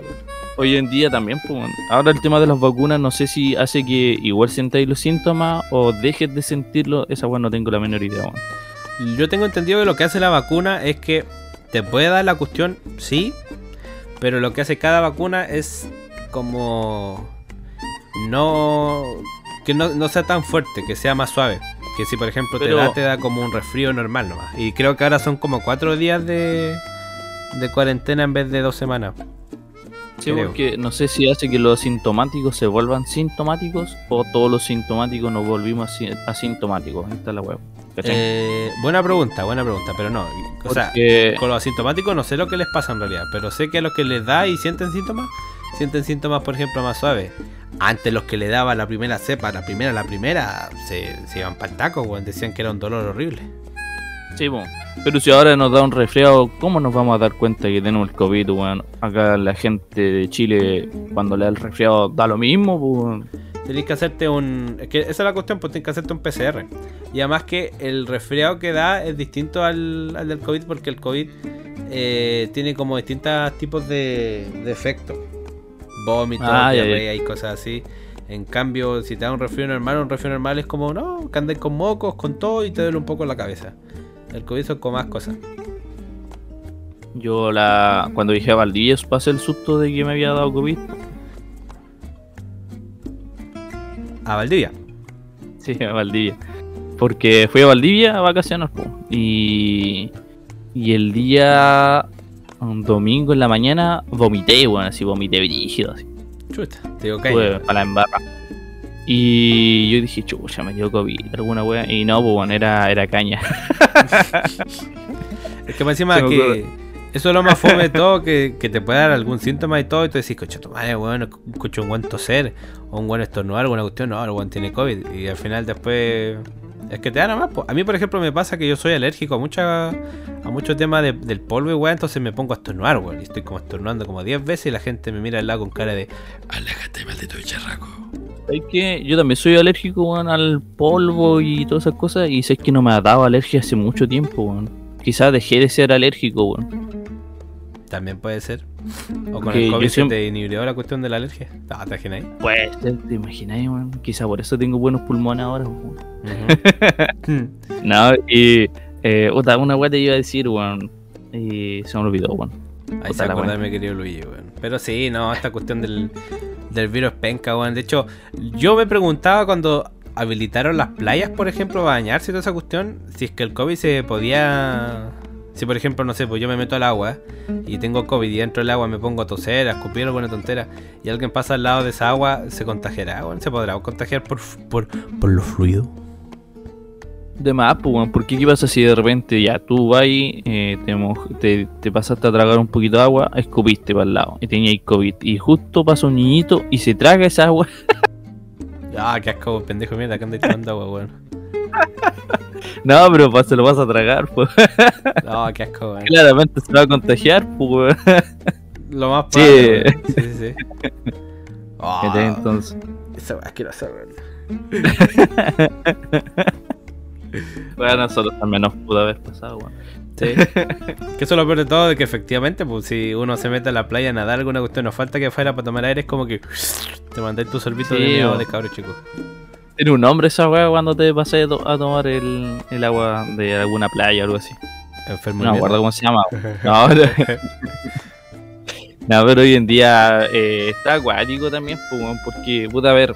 hoy en día también, pues. weón. Ahora el tema de las vacunas, no sé si hace que igual sentáis los síntomas o dejes de sentirlo. Esa weá no tengo la menor idea, weón. Yo tengo entendido que lo que hace la vacuna es que te puede dar la cuestión, sí, pero lo que hace cada vacuna es como no que no, no sea tan fuerte, que sea más suave. Que si por ejemplo Pero- te da, te da como un resfrío normal nomás. Y creo que ahora son como cuatro días de, de cuarentena en vez de dos semanas. Sí, Creo. porque no sé si hace que los sintomáticos se vuelvan sintomáticos o todos los sintomáticos nos volvimos asi- asintomáticos. Ahí está la web. Eh, buena pregunta, buena pregunta, pero no. O sea, Con los asintomáticos no sé lo que les pasa en realidad, pero sé que a los que les da y sienten síntomas, sienten síntomas, por ejemplo, más suaves. Antes los que le daba la primera cepa, la primera, la primera, se, se iban para el taco, weón. Decían que era un dolor horrible. Sí, po. Pero si ahora nos da un resfriado, ¿cómo nos vamos a dar cuenta que tenemos el COVID, weón? Acá la gente de Chile, cuando le da el resfriado, da lo mismo, pues. Tenés que hacerte un. Es que esa es la cuestión, pues tienes que hacerte un PCR. Y además que el resfriado que da es distinto al, al del COVID porque el COVID eh, tiene como distintos tipos de, de efectos. Vómitos, Ah, diarrea y cosas así. En cambio, si te da un resfriado normal, un resfriado normal es como, no, que andes con mocos, con todo y te duele un poco la cabeza. El COVID son con más cosas. Yo la cuando dije a Valdivia pasé el susto de que me había dado COVID. A Valdivia. Sí, a Valdivia. Porque fui a Valdivia a vacaciones, po. Y, y el día un domingo en la mañana vomité, bueno, así vomité brígido, así. Chuta, te digo que para la embarra. Y yo dije, chucha, me dio COVID, alguna wea. Y no, pues bueno, era, era caña. Es que me encima que ocurre. eso es lo más fome de todo, que, que te puede dar algún síntoma y todo, y tú decís, coche, tu madre, weón, escucho un buen toser, o un buen estornudar, alguna cuestión, no, el weón tiene COVID, y al final después es que te da nada más. po. A mí, por ejemplo, me pasa que yo soy alérgico a mucha, a muchos temas de- del polvo y weón, entonces me pongo a estornudar, weón, y estoy como estornudando como 10 veces y la gente me mira al lado con cara de, aléjate, maldito bicharraco. Es que yo también soy alérgico weón, al polvo y todas esas cosas. Y sé que no me ha dado alergia hace mucho tiempo, weón. Quizás dejé de ser alérgico, weón. También puede ser. O con el COVID se siempre- te inhibió la cuestión de la alergia. Ah, ¿te imaginas? Pues, te imaginas, weón. Quizás por eso tengo buenos pulmones ahora. Ujú. No, y. Eh, puta, una weá te iba a decir, weón. Y se me olvidó, weón. Ahí se acuerda mi querido Luigi, weón. Pero sí, no, esta cuestión del, del virus penca, weón. De hecho, yo me preguntaba cuando habilitaron las playas, por ejemplo, para bañarse y toda esa cuestión, si es que el COVID se podía... Si por ejemplo, no sé, pues yo me meto al agua y tengo COVID y dentro del agua me pongo a toser, a escupir alguna tontera y alguien pasa al lado de esa agua, ¿se contagiará? weón? ¿Se podrá contagiar por, por, por los fluidos? De más, pues, weón. Porque qué pasa si de repente ya tú vas y eh, te, te, te pasaste a tragar un poquito de agua, escupiste para el lado y tenías COVID. Y justo pasa un niñito y se traga esa agua. Ah, qué asco, pendejo mierda, que andáis tomando agua, weón. No, pero pues, se lo vas a tragar, pues. No, qué asco, weón. Claramente se va a contagiar, pues. Lo más Sí. probable, weón. Sí, sí, sí. Ah, Entonces, esa weá asquerosa, weón. bueno, nosotros también nos pudo haber pasado, weón. Sí. que eso es lo peor de todo, de que efectivamente, pues si uno se mete a la playa a nadar, alguna cuestión nos falta que fuera para tomar aire, es como que te mandáis tu sorbito Sí, de miedo de cabro chico. Tiene un nombre esa weá cuando te pasé a to- a tomar el, el agua de alguna playa o algo así. Enfermo No me acuerdo cómo se llama. No, pero, no, pero hoy en día eh, está acuático también, pues, porque, puta, a ver.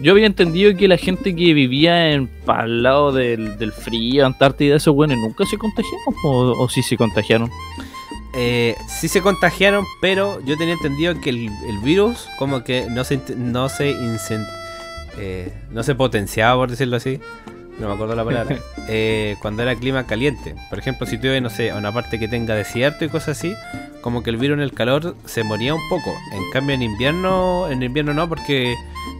Yo había entendido que la gente que vivía en para el lado del, del frío, Antártida, esos buenos nunca se contagiaron, o, o sí se contagiaron. Eh, sí se contagiaron, pero yo tenía entendido que el, el virus como que no se, no se incen- eh, no se potenciaba, por decirlo así. No me acuerdo la palabra. eh, cuando era clima caliente. Por ejemplo, si tuve, no sé, a una parte que tenga desierto y cosas así, como que el virus en el calor se moría un poco. En cambio, en invierno, en invierno no, porque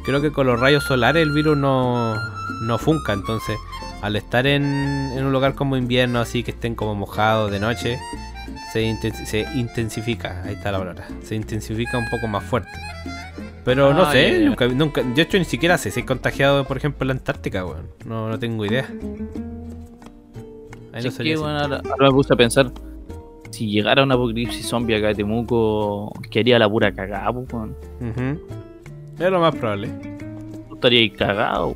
creo que con los rayos solares el virus no, no funca. Entonces, al estar en, en un lugar como invierno, así que estén como mojados de noche, se, inten- se intensifica, ahí está la palabra, se intensifica un poco más fuerte. Pero no sé, ya. nunca, nunca, de hecho ni siquiera sé si he contagiado, por ejemplo, en la Antártica, weón. No, no tengo idea. Ahí Así no que, bueno, ahora, ahora me puse a pensar, si llegara un apocalipsis zombie acá de Temuco, ¿qué haría la pura cagada, pues, weón? Es lo más probable. Tú estarías ahí cagado.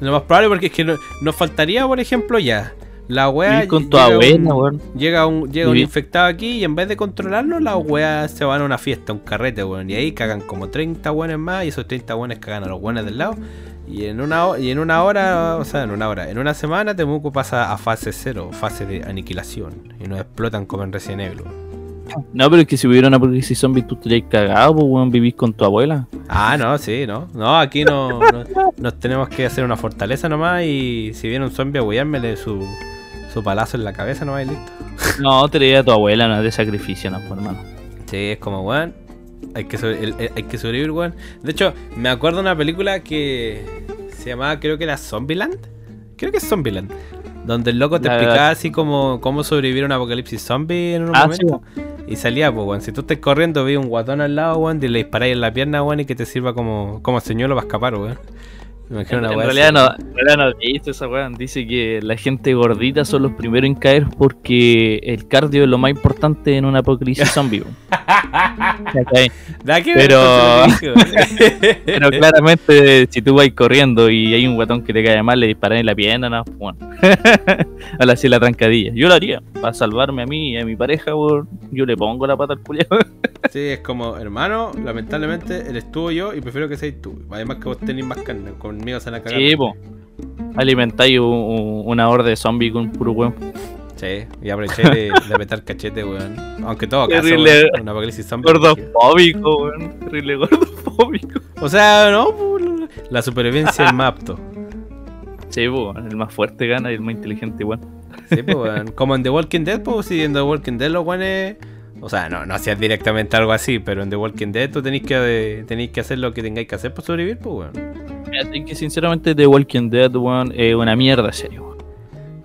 Lo más probable porque es que no- nos faltaría, por ejemplo, ya. La wea. Con tu llega abuela, un- weón. Llega un, llega un Vivir- infectado aquí y en vez de controlarlo, las weas se van a una fiesta, un carrete, weón. Y ahí cagan como 30 weones más y esos 30 weones cagan a los weones del lado. Y en una y en una hora, o sea, en una hora, en una semana Temuco pasa a fase cero, fase de aniquilación. Y nos explotan como en Resident Evil. No, pero es que si hubiera un apocalipsis zombie, tú estarías cagado, pues, weón, vivís con tu abuela. Ah, no, sí, no. No, aquí no, no- nos tenemos que hacer una fortaleza nomás y si viene un zombie a hueármele su, su palazo en la cabeza nomás y listo. No, te diría a tu abuela, no es de sacrificio, no, pues, hermano. Sí, es como, weón, Hay que, sobre- el- el- hay que sobrevivir, weón. De hecho, me acuerdo de una película que se llamaba, creo que era Zombieland. Creo que es Zombieland. Donde el loco te La- explicaba así como cómo sobrevivir a un apocalipsis zombie en un Ah, sí, momento. Y salía, pues, weón. Si tú estás corriendo, vi un guatón al lado, weón, y le disparáis en la pierna, weón, y que te sirva como, como señuelo para escapar, weón. Me imagino En, una en weá realidad, no, en realidad no visto esa weón. Dice que la gente gordita son los primeros en caer porque el cardio es lo más importante en un apocalipsis zombie. ver Pero- con Pero claramente, si tú vas corriendo y hay un guatón que te cae mal, le disparan en la pierna, no, bueno. a la así la trancadilla. Yo lo haría, para salvarme a mí y a mi pareja, weón, yo le pongo la pata al culiao. Sí, es como, hermano, lamentablemente eres tú o yo y prefiero que seas tú. Además que vos tenés más carne, conmigo se. Sí, po. Alimentáis un- un- una horda de zombies con puro weón. Sí, y aproveché de, de apretar cachete, weón. Aunque todo caso, Terrible. weón, un apocalipsis zombie. Gordofóbico, weón. Terrible gordofóbico. O sea, no, la supervivencia es más apto. Sí, po, el más fuerte gana y el más inteligente, weón. Sí, pues, weón. Como en The Walking Dead, pues, si en The Walking Dead los weones. O sea, no, no hacías directamente algo así, pero en The Walking Dead tú tenéis que, eh, tenéis que hacer lo que tengáis que hacer para sobrevivir, pues, weón. Así que sinceramente The Walking Dead, weón, es una mierda, serio.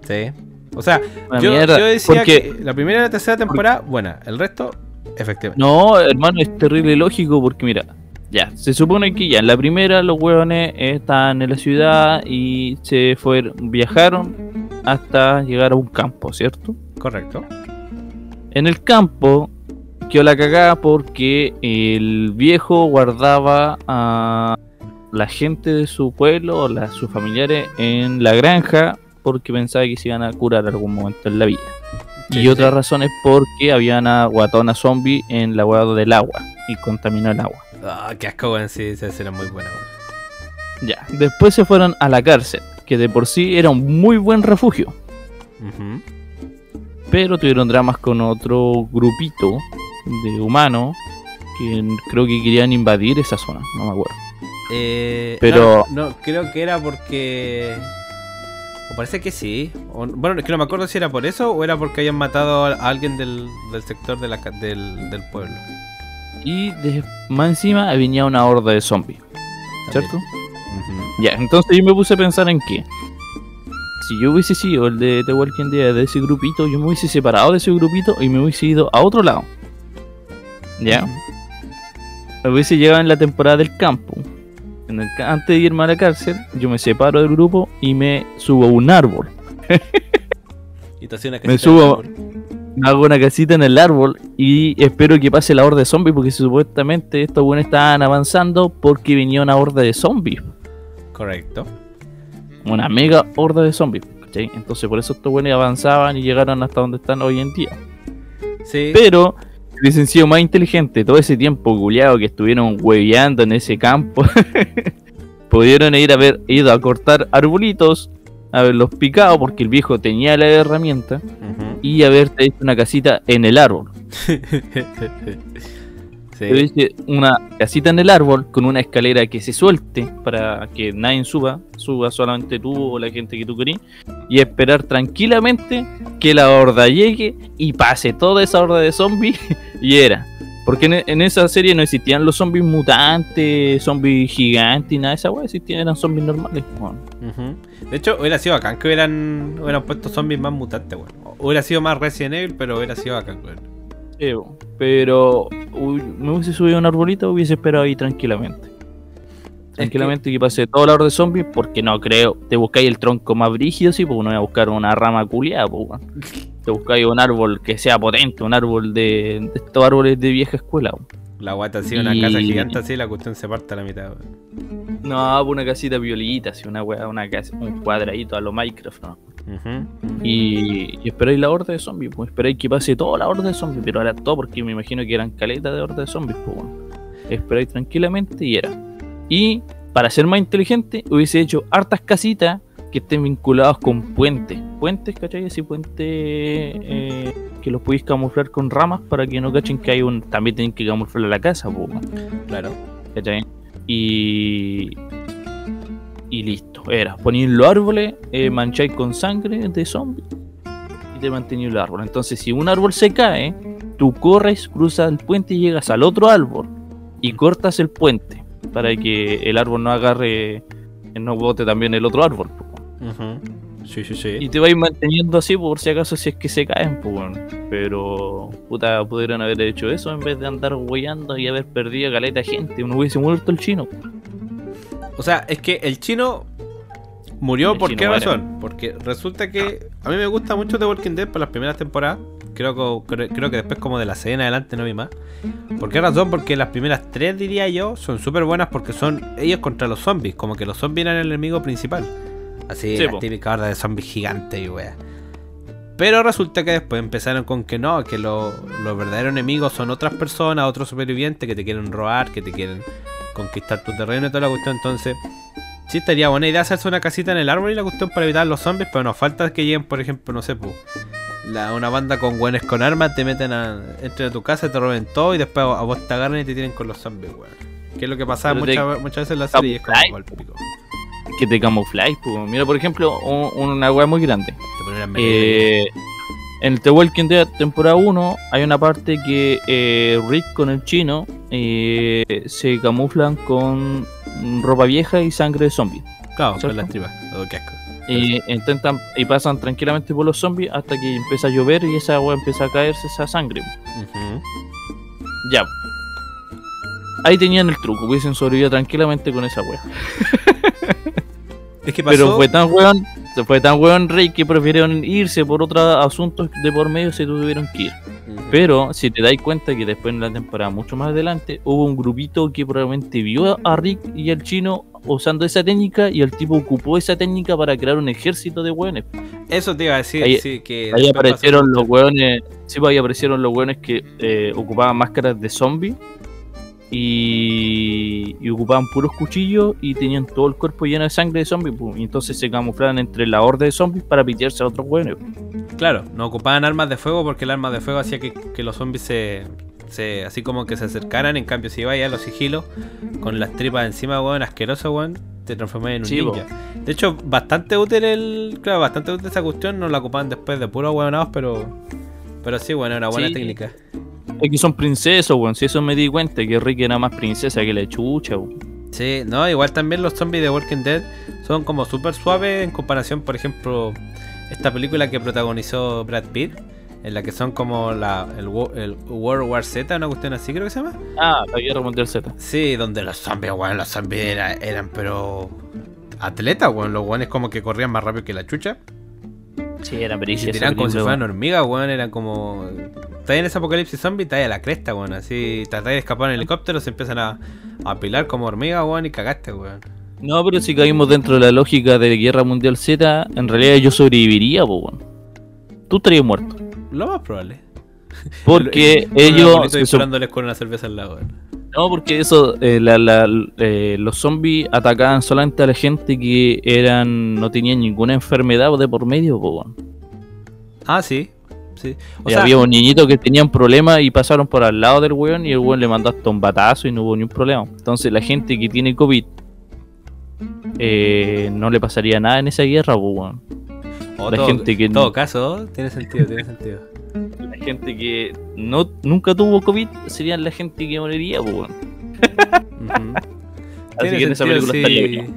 Sí. O sea, yo, yo decía porque... que la primera y la tercera temporada, buena. El resto, efectivamente. No, hermano, es terrible lógico porque mira, ya, se supone que ya en la primera los hueones están en la ciudad y se fueron, viajaron hasta llegar a un campo, ¿cierto? Correcto. En el campo quedó la cagada porque el viejo guardaba a la gente de su pueblo o la- sus familiares en la granja porque pensaba que se iban a curar algún momento en la vida. Sí, y sí, otra razón es porque había una guatona zombie en la hueá del agua y contaminó el agua. Ah, qué asco, weón. Sí, esa es muy buena. Ya. Después se fueron a la cárcel, que de por sí era un muy buen refugio. Pero tuvieron dramas con otro grupito de humanos que creo que querían invadir esa zona, no me acuerdo. Eh, Pero- No, no, creo que era porque. O parece que sí. O- bueno, es que no me acuerdo si era por eso o era porque habían matado a alguien del, del sector de la, del, del pueblo. Y de- más encima venía una horda de zombies, ¿cierto? Ya, entonces yo me puse a pensar en que si yo hubiese sido el de The Walking Dead de ese grupito, yo me hubiese separado de ese grupito y me hubiese ido a otro lado. Ya. Me hubiese llegado en la temporada del campo. En el ca- antes de irme a la cárcel, yo me separo del grupo y me subo a un árbol. Y te una Me subo-. Hago una casita en el árbol y espero que pase la horda de zombies porque supuestamente estos buenos estaban avanzando porque venía una horda de zombies. Correcto. una mega horda de zombies. ¿cachai? Entonces por eso estos buenos avanzaban y llegaron hasta donde están hoy en día. Sí. Pero hubiesen sido más inteligentes todo ese tiempo culiado que estuvieron hueveando en ese campo, pudieron ir a haber ido a cortar arbolitos, haberlos picado porque el viejo tenía la herramienta Ujú. y haberte hecho una casita en el árbol. sí. Una casita en el árbol con una escalera que se suelte para que nadie suba, suba solamente tú o la gente que tú querís, y esperar tranquilamente que la horda llegue y pase toda esa horda de zombies y era. Porque en, en esa serie no existían los zombies mutantes, zombies gigantes y nada de esa weá, existían, eran zombies normales. De hecho, hubiera sido bacán que hubieran, hubieran puesto zombies más mutantes, weón. Hubiera sido más Resident Evil, pero hubiera sido bacán, weón. Pero uy, me hubiese subido a un arbolito hubiese esperado ahí tranquilamente. Tranquilamente que... pase toda la hora de zombies, porque no creo. Te buscáis el tronco más brígido, sí, porque no voy a buscar una rama culiada, pues. Te buscáis un árbol que sea potente, un árbol de, de estos árboles de vieja escuela. La guata así, una Y- casa gigante así, la cuestión se parte a la mitad. No, pues una casita violita, así, una una casa, un cuadradito a lo Minecraft, ¿no? Y, y esperáis la horda de zombies, pues esperáis que pase toda la horda de zombies, pero ahora todo porque me imagino que eran caletas de horda de zombies, pues bueno. Esperáis tranquilamente y era. Y para ser más inteligente, hubiese hecho hartas casitas que estén vinculados con puentes. Puentes, ¿cachai? Así puentes eh, que los podéis camuflar con ramas para que no cachen que hay un. También tienen que camuflar la casa, pues bueno. Claro. ¿cachai? Y. Y listo, era. Ponéis los árboles, eh, mancháis con sangre de zombie y te mantenéis el árbol. Entonces, si un árbol se cae, tú corres, cruzas el puente y llegas al otro árbol y cortas el puente para que el árbol no agarre, no bote también el otro árbol. Sí, sí, sí. Y te vais manteniendo así por si acaso si es que se caen, pues bueno. Pero, puta, pudieron haber hecho eso en vez de andar huellando y haber perdido caleta de gente. Uno hubiese muerto el chino. O sea, es que el chino murió por qué razón. Porque resulta que a mí me gusta mucho The Walking Dead por las primeras temporadas. Creo que, creo, creo que después como de la en adelante no vi más. ¿Por qué razón? Porque las primeras tres, diría yo, son súper buenas porque son ellos contra los zombies. Como que los zombies eran el enemigo principal. Así, Sí, la típica horda de zombies gigantes y wea. Pero resulta que después empezaron con que no, que lo- los verdaderos enemigos son otras personas, otros supervivientes que te quieren robar, que te quieren conquistar tu terreno y toda la cuestión. Entonces, sí estaría buena idea hacerse una casita en el árbol y la cuestión para evitar los zombies, pero nos falta que lleguen, por ejemplo, no sé, pu, la, una banda con güenes con armas, te meten a, entren a tu casa, te roben todo y después a vos te agarran y te tienen con los zombies, weón. Que es lo que pasaba muchas, muchas veces en la serie y es como al pico. Que te camufláis, pues. Mira, por ejemplo, un- una weá muy grande. Te ponen en Eh, en The Walking Dead temporada 1 hay una parte que eh, Rick con el chino eh, se camuflan con ropa vieja y sangre de zombie. Claro, con las tripas. Oh, qué asco. Y intentan y pasan tranquilamente por los zombies hasta que empieza a llover y esa agua empieza a caerse esa sangre. Ya. Ahí tenían el truco, hubiesen sobrevivido tranquilamente con esa wea. Es que pasó. Pero fue tan weón, se fue tan weón Rick que prefirieron irse por otros asuntos de por medio se tuvieron que ir. Pero si te dais cuenta que después en la temporada mucho más adelante hubo un grupito que probablemente vio a Rick y al chino usando esa técnica y el tipo ocupó esa técnica para crear un ejército de weones. Eso te iba a decir, Ahí- sí, que. Ahí aparecieron los weones, sí, pues ahí aparecieron los weones que eh, ocupaban máscaras de zombie y, y ocupaban puros cuchillos y tenían todo el cuerpo lleno de sangre de zombie, pues, y entonces se camuflaban entre la horda de zombies para pitearse a otros weones. Claro, no ocupaban armas de fuego porque el arma de fuego hacía que, que los zombies se, se. así como que se acercaran. En cambio, si ibas a los sigilos con las tripas encima, weón, asqueroso, weón, te transformabas en un Sí, ninja. De hecho, bastante útil el. Claro, bastante útil esa cuestión. No la ocupaban después de puros huevonados, pero. Pero sí, bueno, era buena Sí. técnica. Es que son princesos, weón, si eso me di cuenta, que Rick era más princesa que la chucha, weón. Sí, no, igual también los zombies de Walking Dead son como súper suaves en comparación, por ejemplo, esta película que protagonizó Brad Pitt, en la que son como la, el, wo- el World War Z, una cuestión así creo que se llama. Ah, la guerra mundial Z. Sí, donde los zombies, weón, los zombies era- eran, pero atletas, weón, los weones como que corrían más rápido que la chucha. Sí, era Y se tiraban como si fueran hormigas, weón, eran como... Estás en ese apocalipsis zombie, estás a la cresta, weón, así tratáis de escapar en helicóptero, se empiezan a, a apilar como hormigas, weón, y cagaste, weón. No, pero si caímos dentro de la lógica de Guerra Mundial Z, en realidad yo sobreviviría, weón. Tú estarías muerto. Lo más probable. Porque ellos. arbolito se sup- disparándoles con una cerveza al lado. weón. No, porque eso, eh, la- la- eh, los zombies atacaban solamente a la gente que eran no tenían ninguna enfermedad de por medio, po. Ah, sí. sí. O sea, había un niñito que tenía un problema y pasaron por al lado del weón y el weón le mandó hasta un batazo y no hubo ni un problema. Entonces la gente que tiene COVID eh, no le pasaría nada en esa guerra, po, weón. O la todo- gente que en todo caso, tiene sentido, tiene sentido. La gente que no nunca tuvo COVID serían la gente que moriría. Ujú. Así que en esa película estaría bien.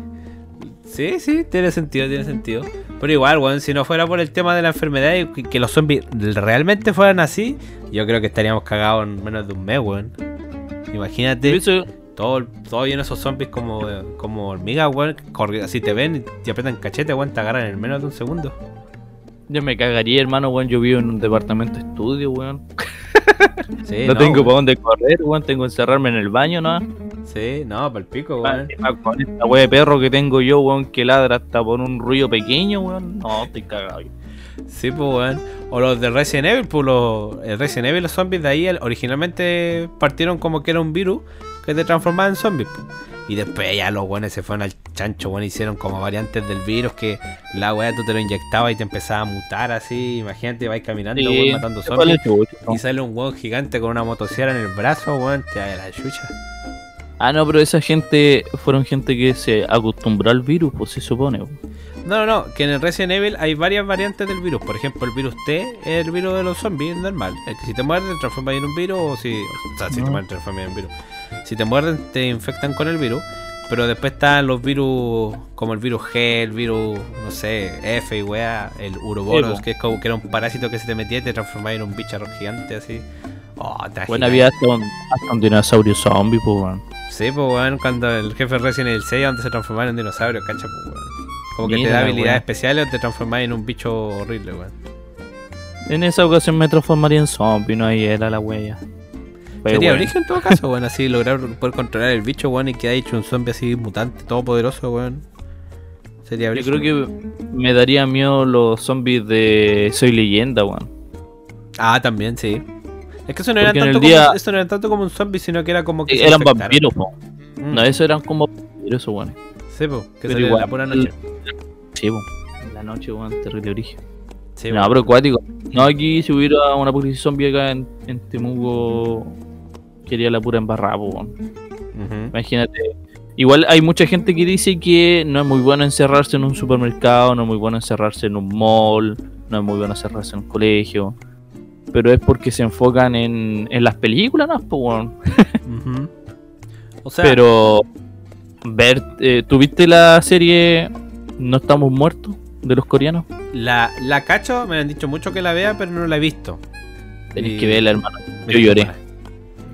Sí, sí, tiene sentido, tiene sentido. Pero igual, weón, si no fuera por el tema de la enfermedad y que, que los zombies realmente fueran así, yo creo que estaríamos cagados en menos de un mes, weón. Imagínate, Eso- todo, todo lleno de esos zombies como, como hormigas, weón. Así te ven y te apretan cachete, weón, te agarran en menos de un segundo. yo me cagaría, hermano, weón. Yo vivo en un departamento estudio, weón. Sí, no, tengo weón. para dónde correr, weón. Tengo que encerrarme en el baño, ¿no? Sí, no, para el pico, weón. Con esta wea de perro que tengo yo, weón, que ladra hasta por un ruido pequeño, weón. No, estoy cagado. yo. Sí, pues, weón. O los de Resident Evil, pues los el Resident Evil, los zombies de ahí originalmente partieron como que era un virus que te transformaba en zombies. Y después ya los weones se fueron al chancho, weón, hicieron como variantes del virus que la weá tú te lo inyectabas y te empezaba a mutar así. Imagínate, vais caminando, Sí, weón, matando ¿cuál zombies. chucha, no? Y sale un weón gigante con una motosierra en el brazo, weón, te da la chucha. Ah, no, pero esa gente fueron gente que se acostumbró al virus, pues se supone. weón. No, no, no, que en el Resident Evil hay varias variantes del virus. Por ejemplo, el virus T es el virus de los zombies, es normal. El que si te muerde te transforma en un virus o si. O sea, si te No. muerde te transforma en un virus. Si te muerden, te infectan con el virus. Pero después están los virus, como el virus G, el virus, no sé, F y weá, el Uroboros, Sí, que es como que era un parásito que se te metía y te transformaba en un bicharro gigante así. Oh, agitas. había hasta un, hasta un dinosaurio zombie, pues, weón. Sí, pues weón, cuando el jefe Resident Evil 6 donde se transformaba en un dinosaurio, cacha, pues weón. Como que te da habilidades especiales o te transformaba en un bicho horrible, weón. En esa ocasión me transformaría en zombie, no ahí era la huella. Pero Sería bueno, origen en todo caso, weón, así lograr poder controlar el bicho, weón, y que haya hecho un zombie así mutante, todopoderoso, weón. Sería Yo origen. creo que me daría miedo los zombies de Soy Leyenda, weón. Ah, también, sí. Es que eso no, era tanto día- como, eso no era tanto como un zombie, sino que era como que. se Eran vampiros, po. Mm. No, eso eran como vampiros, weones. Sí, pues, que igual- la pura noche. Sí, po. En la noche, weón, terrible origen. Sí, no, weón. pero acuático. No, aquí si hubiera una policía zombie acá en, en Temuco, quería la pura embarrada, weón. Ujú. Imagínate. Igual hay mucha gente que dice que no es muy bueno encerrarse en un supermercado, no es muy bueno encerrarse en un mall, no es muy bueno encerrarse en un colegio. Pero es porque se enfocan en, en las películas, ¿no? Pues. O sea, Pero ver, eh, ¿tuviste la serie No estamos muertos de los coreanos? la, la cacho, me han dicho mucho que la vea, pero no la he visto. Tenés Y- que verla, hermano. Yo lloré.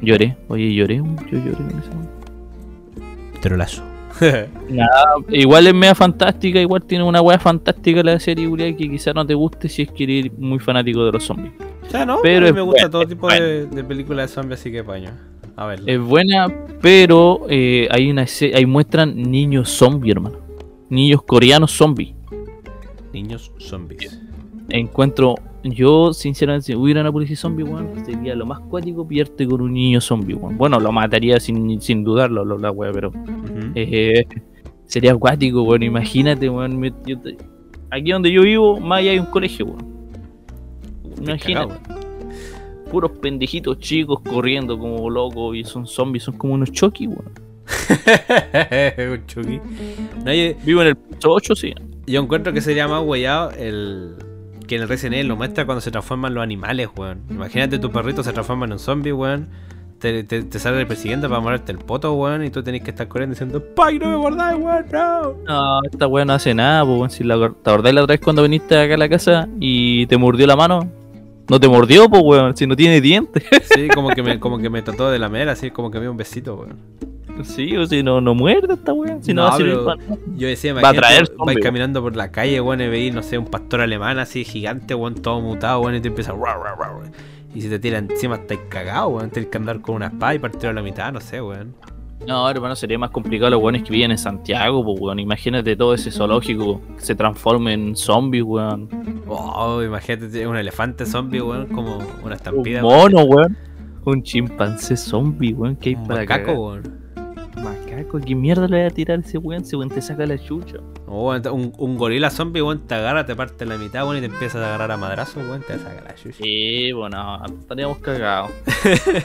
Lloré. Oye, lloré, yo lloré con esa. Trolazo. Igual es media fantástica, igual tiene una wea fantástica la serie, culiao, que quizás no te guste si es que eres muy fanático de los zombies. O sea, no, Pero pero es me gusta buena, todo tipo de, de películas de zombies, así que paño. A ver. Es buena, pero eh, hay una ahí muestran niños zombies, hermano. Niños coreanos zombies. Niños zombies. Encuentro, yo sinceramente, si hubiera una policía zombie, weón, sería lo más cuático pillarte con un niño zombie, weón. Bueno, lo mataría sin, sin dudarlo, lo- la wea, pero eh, sería acuático, weón. Imagínate, weón. aquí donde yo vivo, más allá hay un colegio, weón. Imagínate, puros pendejitos chicos corriendo como locos y son zombies, son como unos choquis, weón. Un Chucky. No, yo, Vivo en el piso 8, sí. yo encuentro que sería más huellado el. Que en el Resident Evil lo muestra cuando se transforman los animales, weón. Imagínate tu perrito se transforma en un zombie, weón. Te, te, te sale persiguiendo para morderte el poto, weón. Y tú tenés que estar corriendo diciendo, ¡Pay, no me mordáis, weón! ¡No! No, esta weá no hace nada, weón. Si la, ¿Te acordás la otra vez cuando viniste acá a la casa y te mordió la mano? No te mordió, pues, weón, si no tiene dientes. Sí, como que me, como que me trató de lamer, así como que me dio un besito, weón. Sí, o si no, no muerde esta weá. Si no, No, va a servir pero- para nada. Yo decía, Va a traer vais zombie, caminando por la calle, weón, y veis, no sé, un pastor alemán así gigante, weón, todo mutado, weón, y te empieza a... "Ruah, ruah, ruah", weón. Y si te tira encima, estáis cagado, weón. Tienes que andar con una espada y partirlo a la mitad, no sé, weón. No, hermano, sería más complicado los weones que viven en Santiago, pues, weón. Imagínate todo ese zoológico que se transforme en zombies, weón. Oh, imagínate un elefante zombie, weón, como una Un estampida. weón. mono, weón. Un chimpancé zombie, weón. ¿Qué hay Un para macaco, cagar? weón. Macaco, ¿qué mierda le voy a tirar a ese weón? Ese weón te saca la chucha. Oh, weón, un, un gorila zombie, weón, te agarra, te parte la mitad, weón, y te empiezas a agarrar a madrazo, weón, te saca la chucha. Sí, bueno, estaríamos cagados.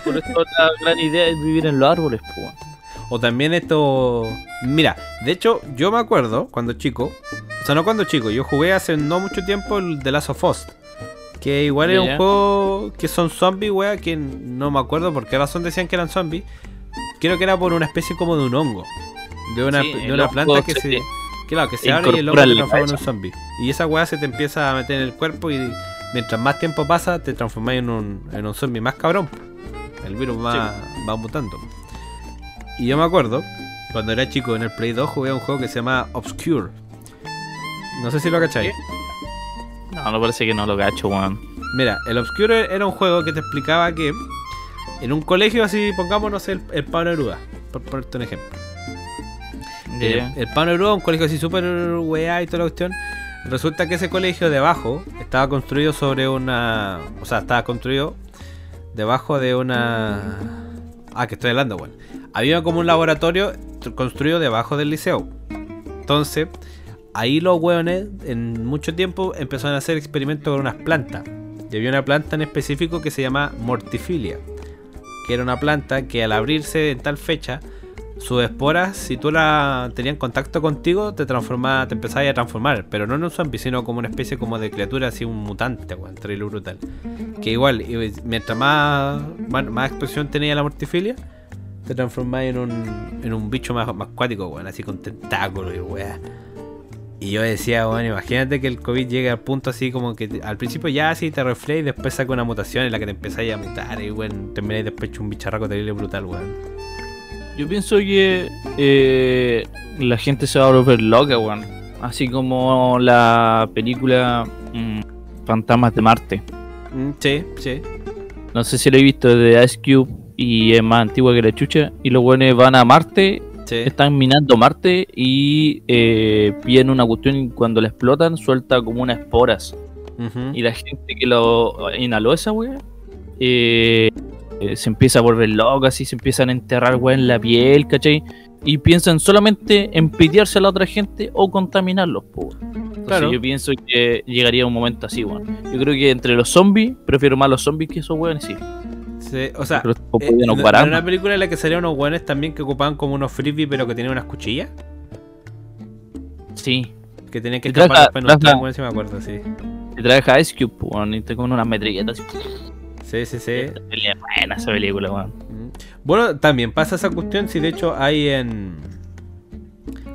Por eso la gran idea es vivir en los árboles, pues, weón. O también esto. Mira, de hecho, yo me acuerdo cuando chico. O sea, no cuando chico, yo jugué hace no mucho tiempo el The Last of Us. Que igual era Ya. un juego que son zombies, wea, que no me acuerdo por qué razón decían que eran zombies. Creo que era por una especie como de un hongo. De una, Sí, de una planta que se se. Claro, que se abre y el hongo te transforma en un zombie. Y esa weá se te empieza a meter en el cuerpo y mientras más tiempo pasa, te transformas en un, en un zombie más cabrón. El virus va, va mutando. Y yo me acuerdo, cuando era chico en el Play 2 jugué a un juego que se llama Obscure. No sé si lo cacháis. No, no parece que no lo gacho, weón. Mira, el Obscure era un juego que te explicaba que en un colegio así, pongamos, no sé, el, el Pablo Neruda, por ponerte un ejemplo. El, Ya. el Pablo Neruda, un colegio así súper weá y toda la cuestión. Resulta que ese colegio debajo estaba construido sobre una. O sea, estaba construido debajo de una. Ah, que estoy hablando, bueno. Había como un laboratorio tr- construido debajo del liceo. Entonces, ahí los hueones en mucho tiempo empezaron a hacer experimentos con unas plantas. Y había una planta en específico que se llama Mortifilia. Que era una planta que al abrirse en tal fecha, sus esporas, si tú la tenías contacto contigo, te transformaba, te empezabas a transformar, pero no en un zombie, sino como una especie como de criatura, así un mutante, weón, terrible brutal. Que igual, mientras más, más, expresión tenía la mortifilia, te transformáis en un, en un bicho más, más cuático, weón, así con tentáculos y weá. Y yo decía, bueno, imagínate que el COVID llegue al punto así como que te- al principio ya así te refleja y después saca una mutación en la que te empezáis a mutar y weón, termináis después un bicharraco terrible brutal, weón. Yo pienso que eh, la gente se va a volver loca, weón. Así como la película mm, Fantasmas de Marte. Mm, sí, sí. No sé si lo he visto de Ice Cube y es más antigua que la chucha. Y los buenos van a Marte, Sí. están minando Marte y eh, pillan una cuestión y cuando la explotan suelta como unas esporas. Ujú. Y la gente que lo inhaló esa weá eh, eh, se empieza a volver loca, así se empiezan a enterrar weá en la piel, ¿cachai? Y piensan solamente en pitearse a la otra gente o contaminarlos, po. Entonces Claro. yo pienso que llegaría un momento así, weón. Yo creo que entre los zombies, prefiero más los zombies que esos weones, sí. Sí, O sea, Pero eh, podían ¿no- ocupar no era una película en la que salían unos weones también que ocupaban como unos frisbee pero que tenían unas cuchillas. Sí. Que tenían que escapar en un tren, si me acuerdo, sí. Y trabaja Ice Cube, weón, y te con unas metralletas así. Sí, sí, sí. Buena esa película, weón. Mm. Bueno, también pasa esa cuestión, si de hecho hay en...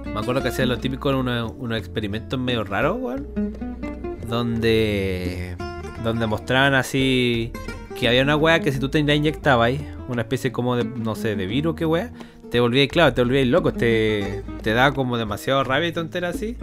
Me acuerdo que hacían lo típico en unos, unos experimentos medio raros, weón. Donde... Donde mostraban así... Que había una weá que si tú te la inyectabas una especie como de, no sé, de virus, que weá, te volvías, claro, te volvías loco, te, te daba como demasiado rabia y tontera así.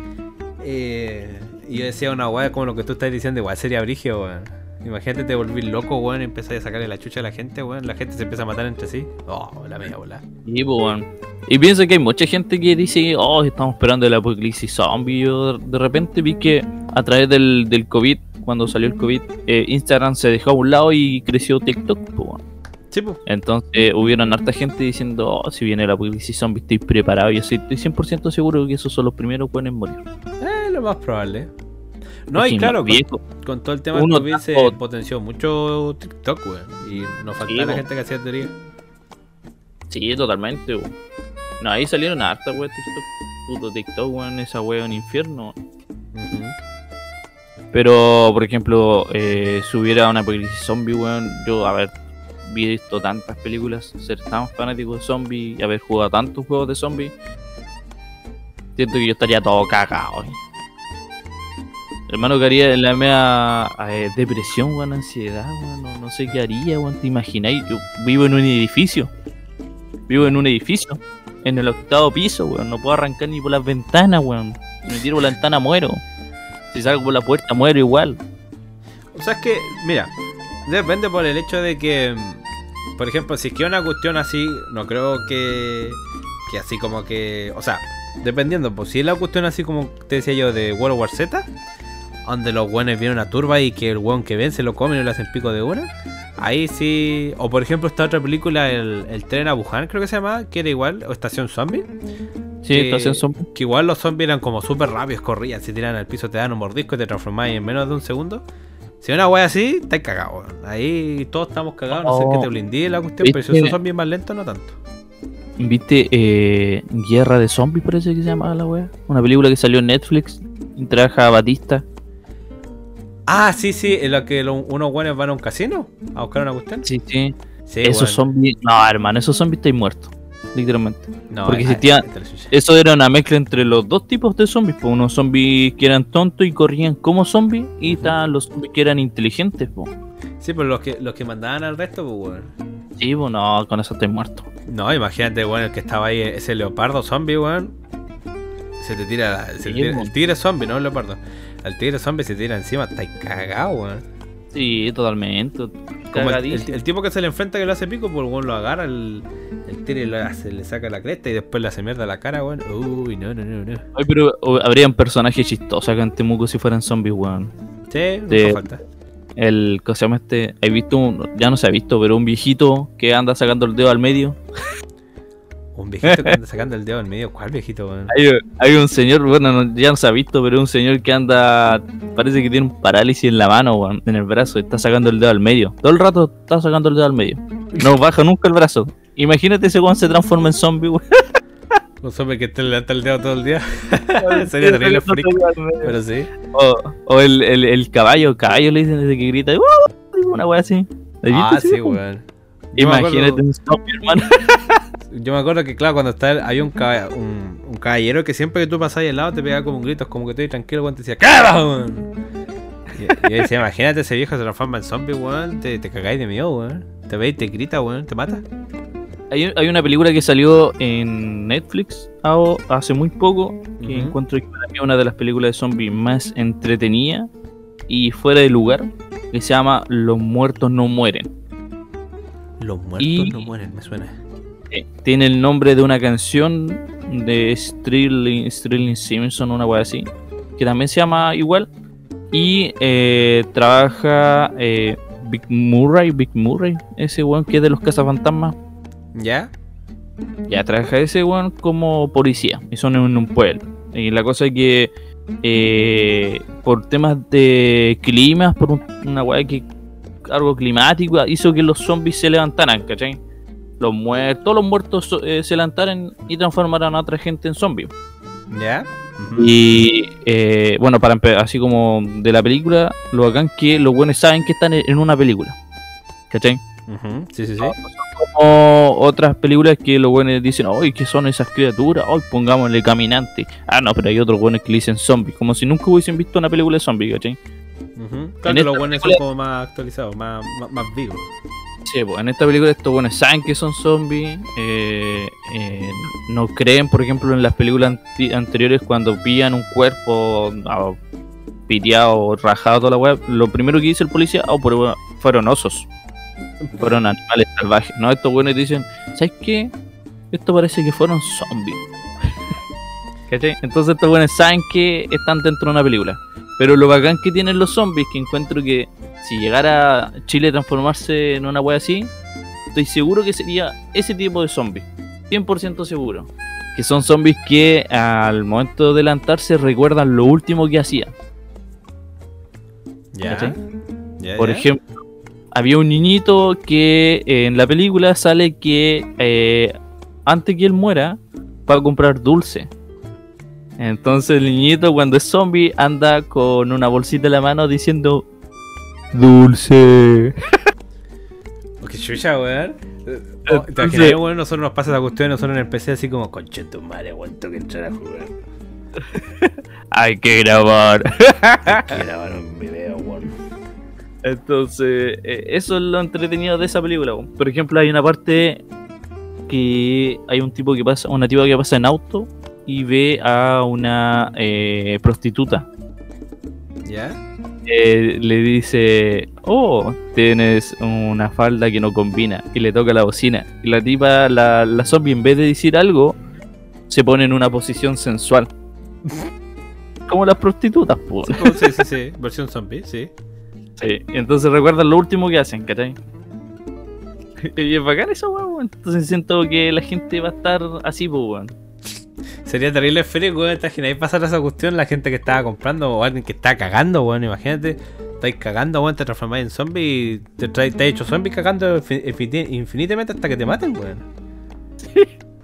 Eh, y yo decía una weá como lo que tú estás diciendo, igual sería brigio, weón. Imagínate te volvís loco, weón, y empezás a sacarle la chucha a la gente, weón. La gente se empieza a matar entre sí. Oh, la media bola. Y, pues, weón. Y pienso que hay mucha gente que dice, oh, estamos esperando el apocalipsis zombie. Yo de repente vi que a través del, del COVID, cuando salió el COVID, eh, Instagram se dejó a un lado y creció TikTok. pues. Sí, pues. Entonces hubieron harta gente diciendo, oh, si viene el apocalipsis zombie estoy preparado. Y yo sí, estoy 100% seguro que esos son los primeros que pueden morir. Eh, lo más probable. No, y claro, con, con todo el tema del COVID se potenció mucho TikTok, weón. Y nos faltaba la gente que hacía teoría. Sí, totalmente. No, ahí salieron harta, weón, TikTok. Puto TikTok, weón, esa weón infierno. Ujú. Pero, por ejemplo, eh, si hubiera una apocalipsis zombie, weón, yo haber visto tantas películas, ser tan fanático de zombies y haber jugado tantos juegos de zombies, siento que yo estaría todo cagado. Hermano, que haría en la media eh, depresión, weón, ansiedad, weón, no, no sé qué haría, weón, te imagináis, yo vivo en un edificio, vivo en un edificio, en el octavo piso, weón, no puedo arrancar ni por las ventanas, weón, si me tiro por la ventana muero. Si salgo por la puerta muero igual. O sea, es que, mira, depende por el hecho de que, por ejemplo, si es que una cuestión así, no creo que, que así como que, o sea, dependiendo, pues si es la cuestión así como te decía yo de World War Z, donde los buenos vienen una turba y que el weón que ven se lo comen y le hacen pico de una, ahí sí, o por ejemplo esta otra película, el, el tren a Wuhan creo que se llama, que era igual, o Estación Zombie. Sí, que, estación zombie. que igual los zombies eran como súper rápidos, corrían, se tiran al piso, te dan un mordisco y te transformáis en menos de un segundo. Si una wea así, estáis cagados. Ahí todos estamos cagados, no sé Oh. que te blindí la cuestión, pero si esos zombies más lentos, no tanto. ¿Viste eh, Guerra de Zombies, parece que se llama la wea? Una película que salió en Netflix. Trabaja Batista. Ah, sí, sí, en la que lo- unos buenos van a un casino a buscar una cuestión. Sí, sí. Sí, esos weón. zombies. No, hermano, esos zombies están muertos. Literalmente. No, porque existía-. Eso era una mezcla entre los dos tipos de zombies. Pues unos zombies que eran tontos y corrían como zombies. Y Ujú. estaban los zombies que eran inteligentes. Pues. Sí, pero los que, los que mandaban al resto, pues. Sí, pues no, con eso estoy muerto. No, imagínate, weón, el que estaba ahí, ese leopardo zombie, weón. Se te tira, se Sí, tira- el tigre zombie, no el leopardo. El tigre zombie se tira encima, está cagado, weón. Sí, totalmente. Como el, el- el tipo que se le enfrenta que lo hace pico, pues el weón lo agarra, el, el hace, le saca la cresta y después le hace mierda a la cara, weón. Uy, no, no, no, no. Ay, pero habrían personajes chistosos acá en Temuco si fueran zombies, weón. Sí, no De- falta. El, ¿cómo se llama este? ¿Has visto un, ya no se ha visto, pero un viejito que anda sacando el dedo al medio? Un viejito que anda sacando el dedo en medio. ¿Cuál viejito, weón? Hay, hay un señor, bueno, no- ya no se ha visto, pero un señor que anda, parece que tiene un parálisis en la mano, weón, en el brazo, está sacando el dedo al medio. Todo el rato está sacando el dedo al medio. No baja nunca el brazo. Imagínate ese weón se transforma en zombie, weón. Un zombie que te levanta el dedo todo el día. Sería terrible freak. Pero sí. O, o el, el, el caballo, caballo le dicen desde que grita, "Uh", una weá así. ¿Has visto Ah, sí, weón? Imagínate un zombie, hermano. Yo me acuerdo que, claro, cuando está, había un, un, un caballero que siempre que tú pasabas al lado te pegaba como un grito, como que estoy tranquilo, weón, te decía, ¡Cara, weón! Y, y decía, imagínate ese viejo se transforma en zombie, weón, te, te cagáis de miedo, weón. Te veis, te grita, weón, te mata. Hay, hay una película que salió en Netflix hace muy poco que Ujú. encuentro que para mí es una de las películas de zombies más entretenida y fuera de lugar que se llama Los muertos no mueren. Los muertos Y- no mueren, me suena. Tiene el nombre de una canción de Sterling, Sterling Simpson, una wea así, que también se llama igual. Y eh, trabaja eh, Big Murray, Big Murray, ese weón que es de los cazafantasmas. ¿Ya? Ya trabaja ese weón como policía y son en un pueblo. Y la cosa es que eh, por temas de climas, por un- una weá que algo climático hizo que los zombies se levantaran, ¿cachai? Los muertos, todos los muertos eh, se levantaran y transformaran a otra gente en zombies. ¿Ya? Y eh, bueno, para así como de la película, lo bacán que los buenos saben que están en en una película. ¿Cachai? Ujú, Sí, sí, sí. como otras películas que los buenos dicen, ¡ay, qué son esas criaturas! ¡ay, pongámosle caminante! Ah, no, pero hay otros buenos que le dicen zombies, como si nunca hubiesen visto una película de zombies, ¿cachai? Claro, que los buenos son como más actualizados, más, más, más vivos. Sí, pues en esta película estos buenos saben que son zombies, eh, eh, no creen, por ejemplo, en las películas anteriores cuando pillan un cuerpo ah, piteado, rajado, toda la web, lo primero que dice el policía, oh, pero fueron osos, fueron animales salvajes, ¿no? Estos buenos dicen, ¿sabes qué? Esto parece que fueron zombies. ¿Cachai? Entonces estos buenos saben que están dentro de una película. Pero lo bacán que tienen los zombies, que encuentro que si llegara Chile a transformarse en una wea así, estoy seguro que sería ese tipo de zombies. 100% seguro. Que son zombies que al momento de levantarse recuerdan lo último que hacían. ¿Ya? ¿Cachai? ¿Ya, Por ejemplo, había un niñito que eh, en la película sale que eh, antes que él muera va a comprar dulce. Entonces el niñito cuando es zombie anda con una bolsita en la mano diciendo dulce. Qué chucha, weón. Oh, ¿Te imaginas, weón? Nosotros nos pasa esa cuestión, nosotros en el PC así como, conche tu madre, aguanto que entrar a jugar. Hay que grabar. Quiero grabar un video, weón. Entonces, eh, eso es lo entretenido de esa película. weón. Por ejemplo, hay una parte que hay un tipo que pasa, una tipa que pasa en auto y ve a una eh, prostituta. ¿Ya? Eh, le dice, oh, tienes una falda que no combina. Y le toca la bocina. Y la tipa, la, la zombie, en vez de decir algo, se pone en una posición sensual. Como las prostitutas, pues. Sí, sí, sí, sí. Versión zombie, sí. Sí, entonces recuerdan lo último que hacen, ¿cachai? Y es bacán eso, weón. Entonces siento que la gente va a estar así, pues, weón. Sería terrible frío, weón. ¿Te imaginas pasar esa cuestión? La gente que estaba comprando o alguien que estaba cagando, weón. Imagínate, estáis cagando, weón. Te transformáis en zombie y te, traes, te has hecho zombie cagando infin- infin- infinitamente hasta que te maten, weón.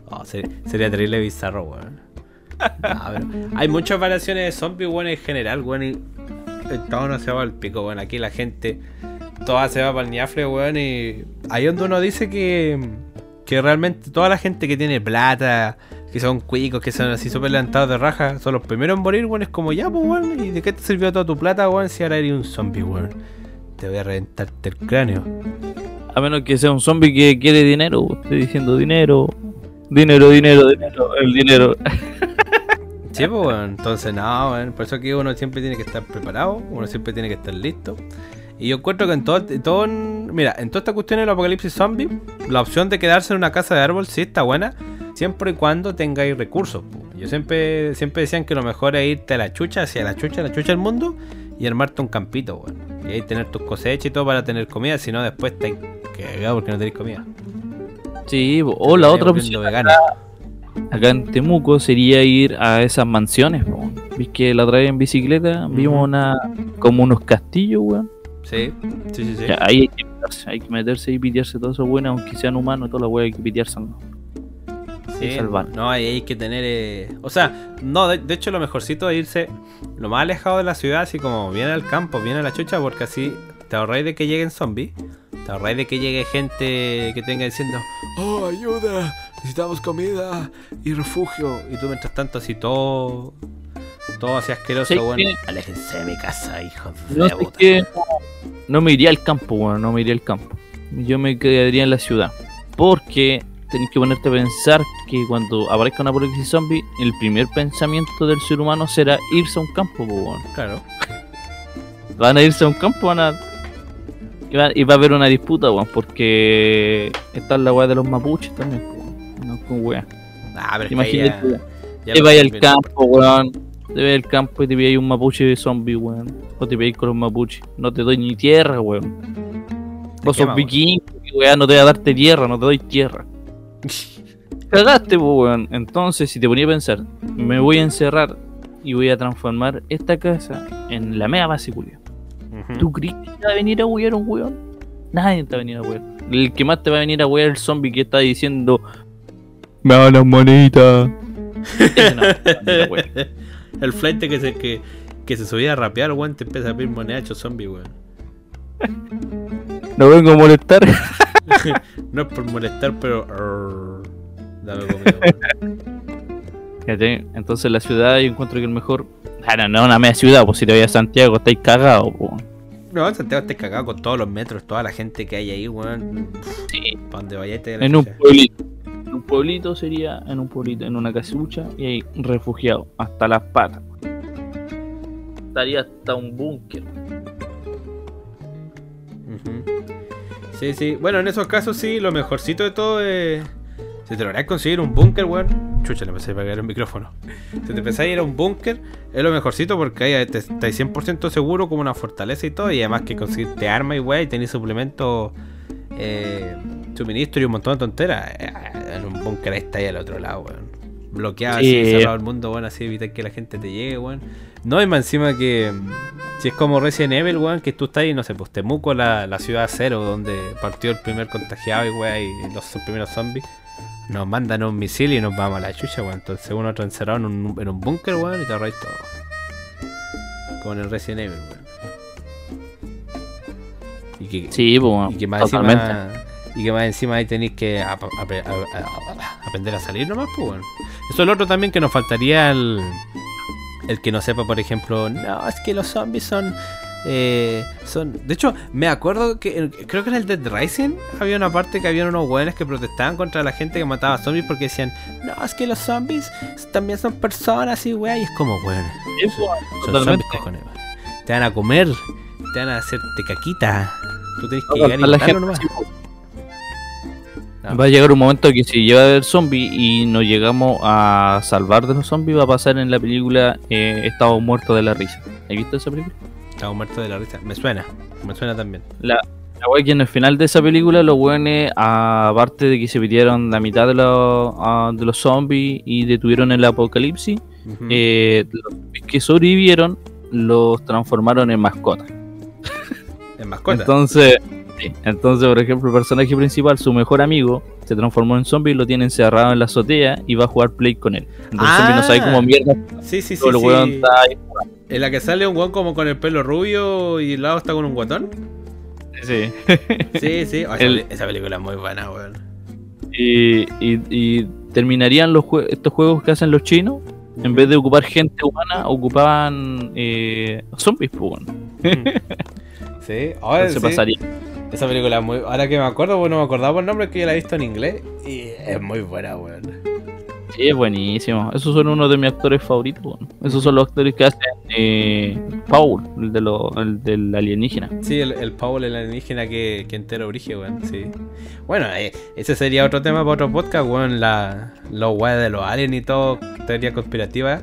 Oh, sería, sería terrible bizarro, weón. No, pero hay muchas variaciones de zombies, weón, en general, weón. Y todo no se va al pico, weón. Aquí la gente, toda se va para el ñafle, weón. Y ahí donde uno dice que, que realmente toda la gente que tiene plata, que son cuicos, que son así súper levantados de raja, son los primeros en morir, weón. Es como ya, pues, weón. ¿Y de qué te sirvió toda tu plata, weón? Si ahora eres un zombie, weón. Te voy a reventarte el cráneo. A menos que sea un zombie que quiere dinero, weón. estoy diciendo dinero. Dinero, dinero, dinero, el dinero. Sí, pues, bueno, entonces no, weón, por eso que uno siempre tiene que estar preparado, uno siempre tiene que estar listo. Y yo encuentro que en todo, mira, en toda esta cuestión del apocalipsis zombie, la opción de quedarse en una casa de árbol sí está buena, siempre y cuando tengáis recursos. po. Yo siempre, siempre decían que lo mejor es irte a la chucha, hacia la chucha, la chucha del mundo, y armarte un campito, weón. Y ahí tener tus cosechas y todo para tener comida, si no después te cagado porque no tenéis comida. Sí, o la otra opción acá en Temuco sería ir a esas mansiones, po. Viste que la otra vez en bicicleta vimos una como unos castillos, weón. Sí, sí, sí, sí. Ahí hay que meterse, hay que meterse y pitearse todo eso bueno, aunque sean humanos, toda la weá hay que pitearse. ¿no? Sí, salvar. no, hay que tener. eh, O sea, no, de, de hecho, lo mejorcito es irse lo más alejado de la ciudad, así como bien al campo, bien a la chucha, porque así te ahorráis de que lleguen zombies, te ahorráis de que llegue gente que tenga diciendo: ¡Oh, ayuda! necesitamos comida y refugio. Y tú mientras tanto así todo, todo así asqueroso, Sí, weón. que- Aléjense de mi casa, hijos de No puta. qué, no, me iría al campo, weón, no me iría al campo. Yo me quedaría en la ciudad. Porque tenés que ponerte a pensar que cuando aparezca una apocalipsis zombie, el primer pensamiento del ser humano será irse a un campo, po, weón. Claro. Van a irse a un campo, van a. Y va, a haber una disputa, weón, porque está la weá de los mapuches también. No con weá. Ah, pero Imagínate, ya- ya te vayas al campo, weón. Te vas al campo y te pilláis un mapuche zombie, weón. O te pilláis con los mapuches. No te doy ni tierra, weón. Vos sos viking, weón, no te voy a darte tierra, no te doy tierra. Cagaste, po, weón. Entonces, si te ponía a pensar, me voy a encerrar y voy a transformar esta casa en la mea base, culiao. Ujú. ¿Tú crees que te va a venir a huear un weón? Nadie te va a venir a huear. El que más te va a venir a huear es el zombie que está diciendo. Me da las moneditas. El flight que se, que, que se subía a rapear, weón, te empieza a pedir moneda hecho zombie, weón. No vengo a molestar. No es por molestar, pero. arr, dame comida, Entonces en la ciudad yo encuentro que el mejor. Ah, no, no, una media ciudad, pues si te vayas a Santiago estáis cagados, po. No, en Santiago estás cagado con todos los metros, toda la gente que hay ahí, weón. Sí. Para donde vayas te En un pueblito. En un pueblito sería en un pueblito, en una casucha y ahí refugiado, hasta las patas. Estaría hasta un búnker. Ujú. Sí, sí. Bueno, en esos casos sí, lo mejorcito de todo es. Si te lográs conseguir un búnker, weón. Chucha, le empecé a pegar el micrófono. Si te empezás a ir a un búnker, es lo mejorcito porque ahí te, estás 100% seguro como una fortaleza y todo. Y además que conseguirte armas y weón, y tenés suplementos, eh, suministro y un montón de tonteras. Eh, En un búnker ahí está ahí al otro lado, weón. Bloqueado Sí. así, cerrado el mundo, weón, así evitar que la gente te llegue, weón. No, y más encima que. Si es como Resident Evil, weón, que tú estás ahí, no sé, pues Temuco, la, la ciudad cero, donde partió el primer contagiado y weón, y los primeros zombies. Nos mandan un misil y nos vamos a la chucha, weón. Entonces uno otro encerrado en un, en un búnker, weón, y te arreglas todo. Como en el Resident Evil, weón. Y que, Sí, pues, y que más totalmente. encima. Y que más encima ahí tenéis que ap- ap- aprender a salir nomás, pues bueno. Eso es lo otro también que nos faltaría el, el que no sepa, por ejemplo, no, es que los zombies son. eh, son. De hecho, me acuerdo que en- creo que en el Dead Rising había una parte que había unos hueones que protestaban contra la gente que mataba zombies porque decían, no, es que los zombies también son personas y weá, y es como, weón. Son zombies, cojones. Te van a comer, te van a hacerte caquita. Tú tenés que a llegar y la gente, nomás. sí. Va a llegar un momento que si llega a haber zombie y nos llegamos a salvar de los zombies, va a pasar en la película eh, Estamos muertos de la risa. ¿Has visto esa película? Estaba muerto de la risa. Me suena, me suena también. La wea que en el final de esa película los weones, aparte de que se pidieron la mitad de los, ah, de los zombies y detuvieron el apocalipsis, Ujú. eh, los zombies que sobrevivieron los transformaron en mascotas. en mascota. Entonces, sí, entonces, por ejemplo, el personaje principal, su mejor amigo, se transformó en zombie y lo tiene encerrado en la azotea y va a jugar play con él. Entonces el zombie no sabe Ah. cómo mierda sí, sí, sí. el sí. está ahí. En la que sale un weón como con el pelo rubio y el lado está con un guatón. Sí. Sí, sí. Esa, El- esa película es muy buena, weón. Y, y- y terminarían los jue- estos juegos que hacen los chinos, en vez de ocupar gente humana, ocupaban eh, zombies, pues, bueno. Sí, ahora sí. pasaría. Esa película es muy. Ahora que me acuerdo, pues no me acordaba por el nombre, que yo la he visto en inglés. Y es muy buena, weón. Sí, es buenísimo. Esos son uno de mis actores favoritos. bueno. Esos son los actores que hacen eh, Paul, el, de lo, el del alienígena. Sí, el, el Paul, el alienígena que, que entero origen, weón, sí. Bueno, eh, ese sería otro tema para otro podcast, weón, la, los weas de los aliens y todo, teoría conspirativa.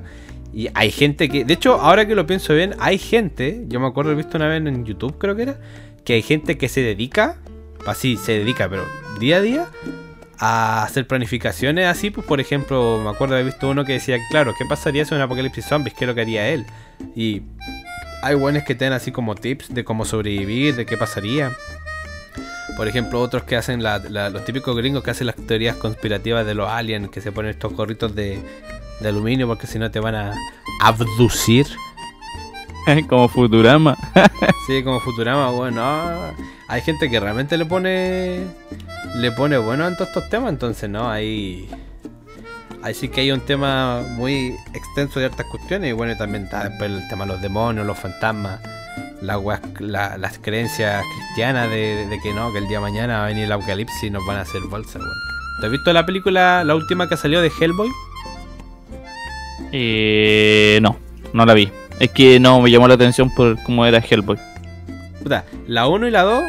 Y hay gente que, de hecho, ahora que lo pienso bien, hay gente, yo me acuerdo, he visto una vez en YouTube, creo que era, que hay gente que se dedica, así, se dedica, pero día a día, a hacer planificaciones así, pues por ejemplo, me acuerdo haber visto uno que decía, claro, ¿qué pasaría si un apocalipsis zombies? ¿Qué es lo que haría él? Y hay buenos que te dan así como tips de cómo sobrevivir, de qué pasaría. Por ejemplo, otros que hacen la- la- los típicos gringos que hacen las teorías conspirativas de los aliens, que se ponen estos gorritos de, de aluminio porque si no te van a abducir. Como Futurama. Sí, como Futurama, bueno. no. Hay hay gente que realmente le pone le pone bueno en todos estos temas, entonces no, ahí ahí sí que hay un tema muy extenso de hartas cuestiones y bueno, también está después el tema de los demonios, los fantasmas, las weas- la- las creencias cristianas de, de que no, que el día de mañana va a venir el apocalipsis y nos van a hacer bolsa, weón. ¿Te has visto la película, la última que salió de Hellboy? Eh, no, no la vi. Es que no me llamó la atención por cómo era Hellboy. La 1 y la 2,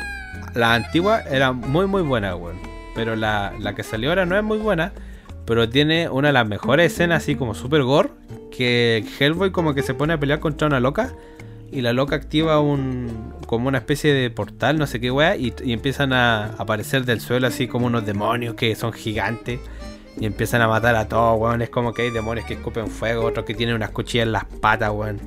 la antigua, eran muy muy buenas, weón. Pero la, la que salió ahora no es muy buena. Pero tiene una de las mejores escenas, así como super gore. Que Hellboy como que se pone a pelear contra una loca. Y la loca activa un como una especie de portal, no sé qué weá. Y empiezan a aparecer del suelo así como unos demonios que son gigantes. Y empiezan a matar a todos, weón. Es como que hay demonios que escupen fuego, otros que tienen unas cuchillas en las patas, weón.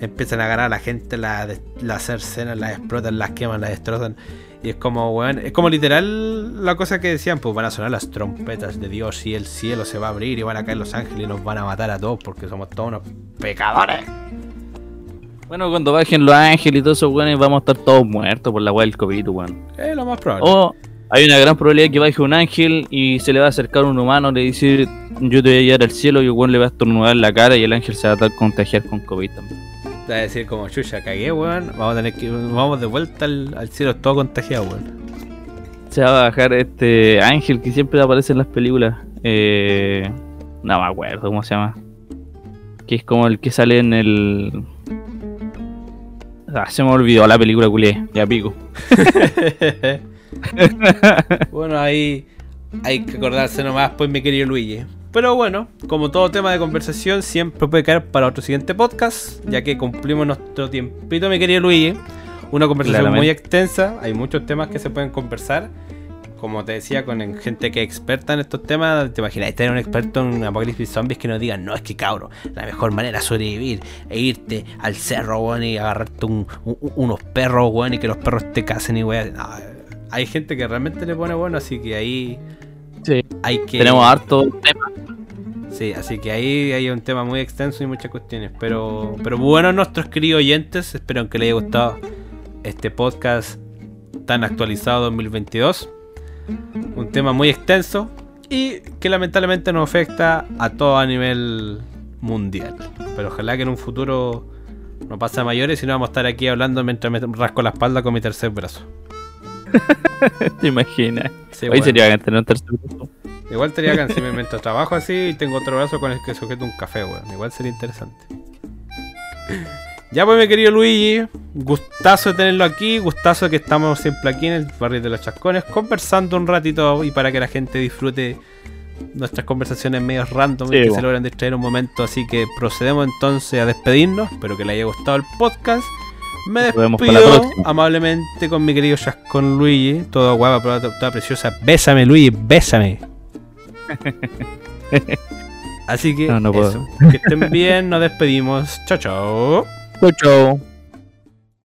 Empiezan a agarrar a la gente, la, la hacer cenas, la explotan, las queman, la destrozan. Y es como, weón, es como literal la cosa que decían, pues van a sonar las trompetas de Dios y el cielo se va a abrir y van a caer los ángeles y nos van a matar a todos porque somos todos unos pecadores. Bueno, cuando bajen los ángeles y todos esos weones, vamos a estar todos muertos por la weá del COVID, weón. Es lo más probable. O hay una gran probabilidad que baje un ángel y se le va a acercar un humano, le dice yo te voy a llevar al cielo y el weón le va a estornudar en la cara y el ángel se va a contagiar con COVID también. Te va a decir como, chucha, cagué, weón. Vamos a tener que, vamos de vuelta al, al cielo todo contagiado, weón. Se va a bajar este ángel que siempre aparece en las películas. Eh, no me acuerdo cómo se llama. Que es como el que sale en el. Ah, se me olvidó la película culé, ya pico. bueno, ahí hay que acordarse nomás, pues, mi querido Luigi. Pero bueno, como todo tema de conversación, siempre puede caer para otro siguiente podcast, ya que cumplimos nuestro tiempito, mi querido Luigi. Una conversación Claramente. muy extensa, hay muchos temas que se pueden conversar. Como te decía, con gente que es experta en estos temas, te imaginas tener un experto en apocalipsis zombies que nos diga, no, es que cabro, la mejor manera de sobrevivir es irte al cerro, weón, y agarrarte un- un- unos perros, weón, y que los perros te casen y weón. No, hay gente que realmente le pone bueno, así que ahí Sí. hay que. Tenemos harto tema. Sí, así que ahí hay un tema muy extenso y muchas cuestiones. Pero, pero bueno, nuestros queridos oyentes, espero que les haya gustado este podcast tan actualizado 2022. Un tema muy extenso y que lamentablemente nos afecta a todo a nivel mundial. Pero ojalá que en un futuro no pase a mayores y no vamos a estar aquí hablando mientras me rasco la espalda con mi tercer brazo. ¿Te imaginas? Sí, Hoy bueno. sería que tener un tercer grupo. Igual estaría acá si me trabajo así y tengo otro brazo con el que sujeto un café, weón. Igual sería interesante. Ya pues mi querido Luigi, gustazo de tenerlo aquí, gustazo que estamos siempre aquí en el barrio de los chascones, conversando un ratito y para que la gente disfrute nuestras conversaciones medio random y Sí, que bueno. se logran distraer un momento. Así que procedemos entonces a despedirnos. Espero que le haya gustado el podcast. Me despido amablemente con mi querido Chascón Luigi. Todo guapa, toda, toda preciosa. Bésame, Luigi, bésame. Así que No, no puedo. eso. Que estén bien, nos despedimos. Chao, chao. Chau, chau.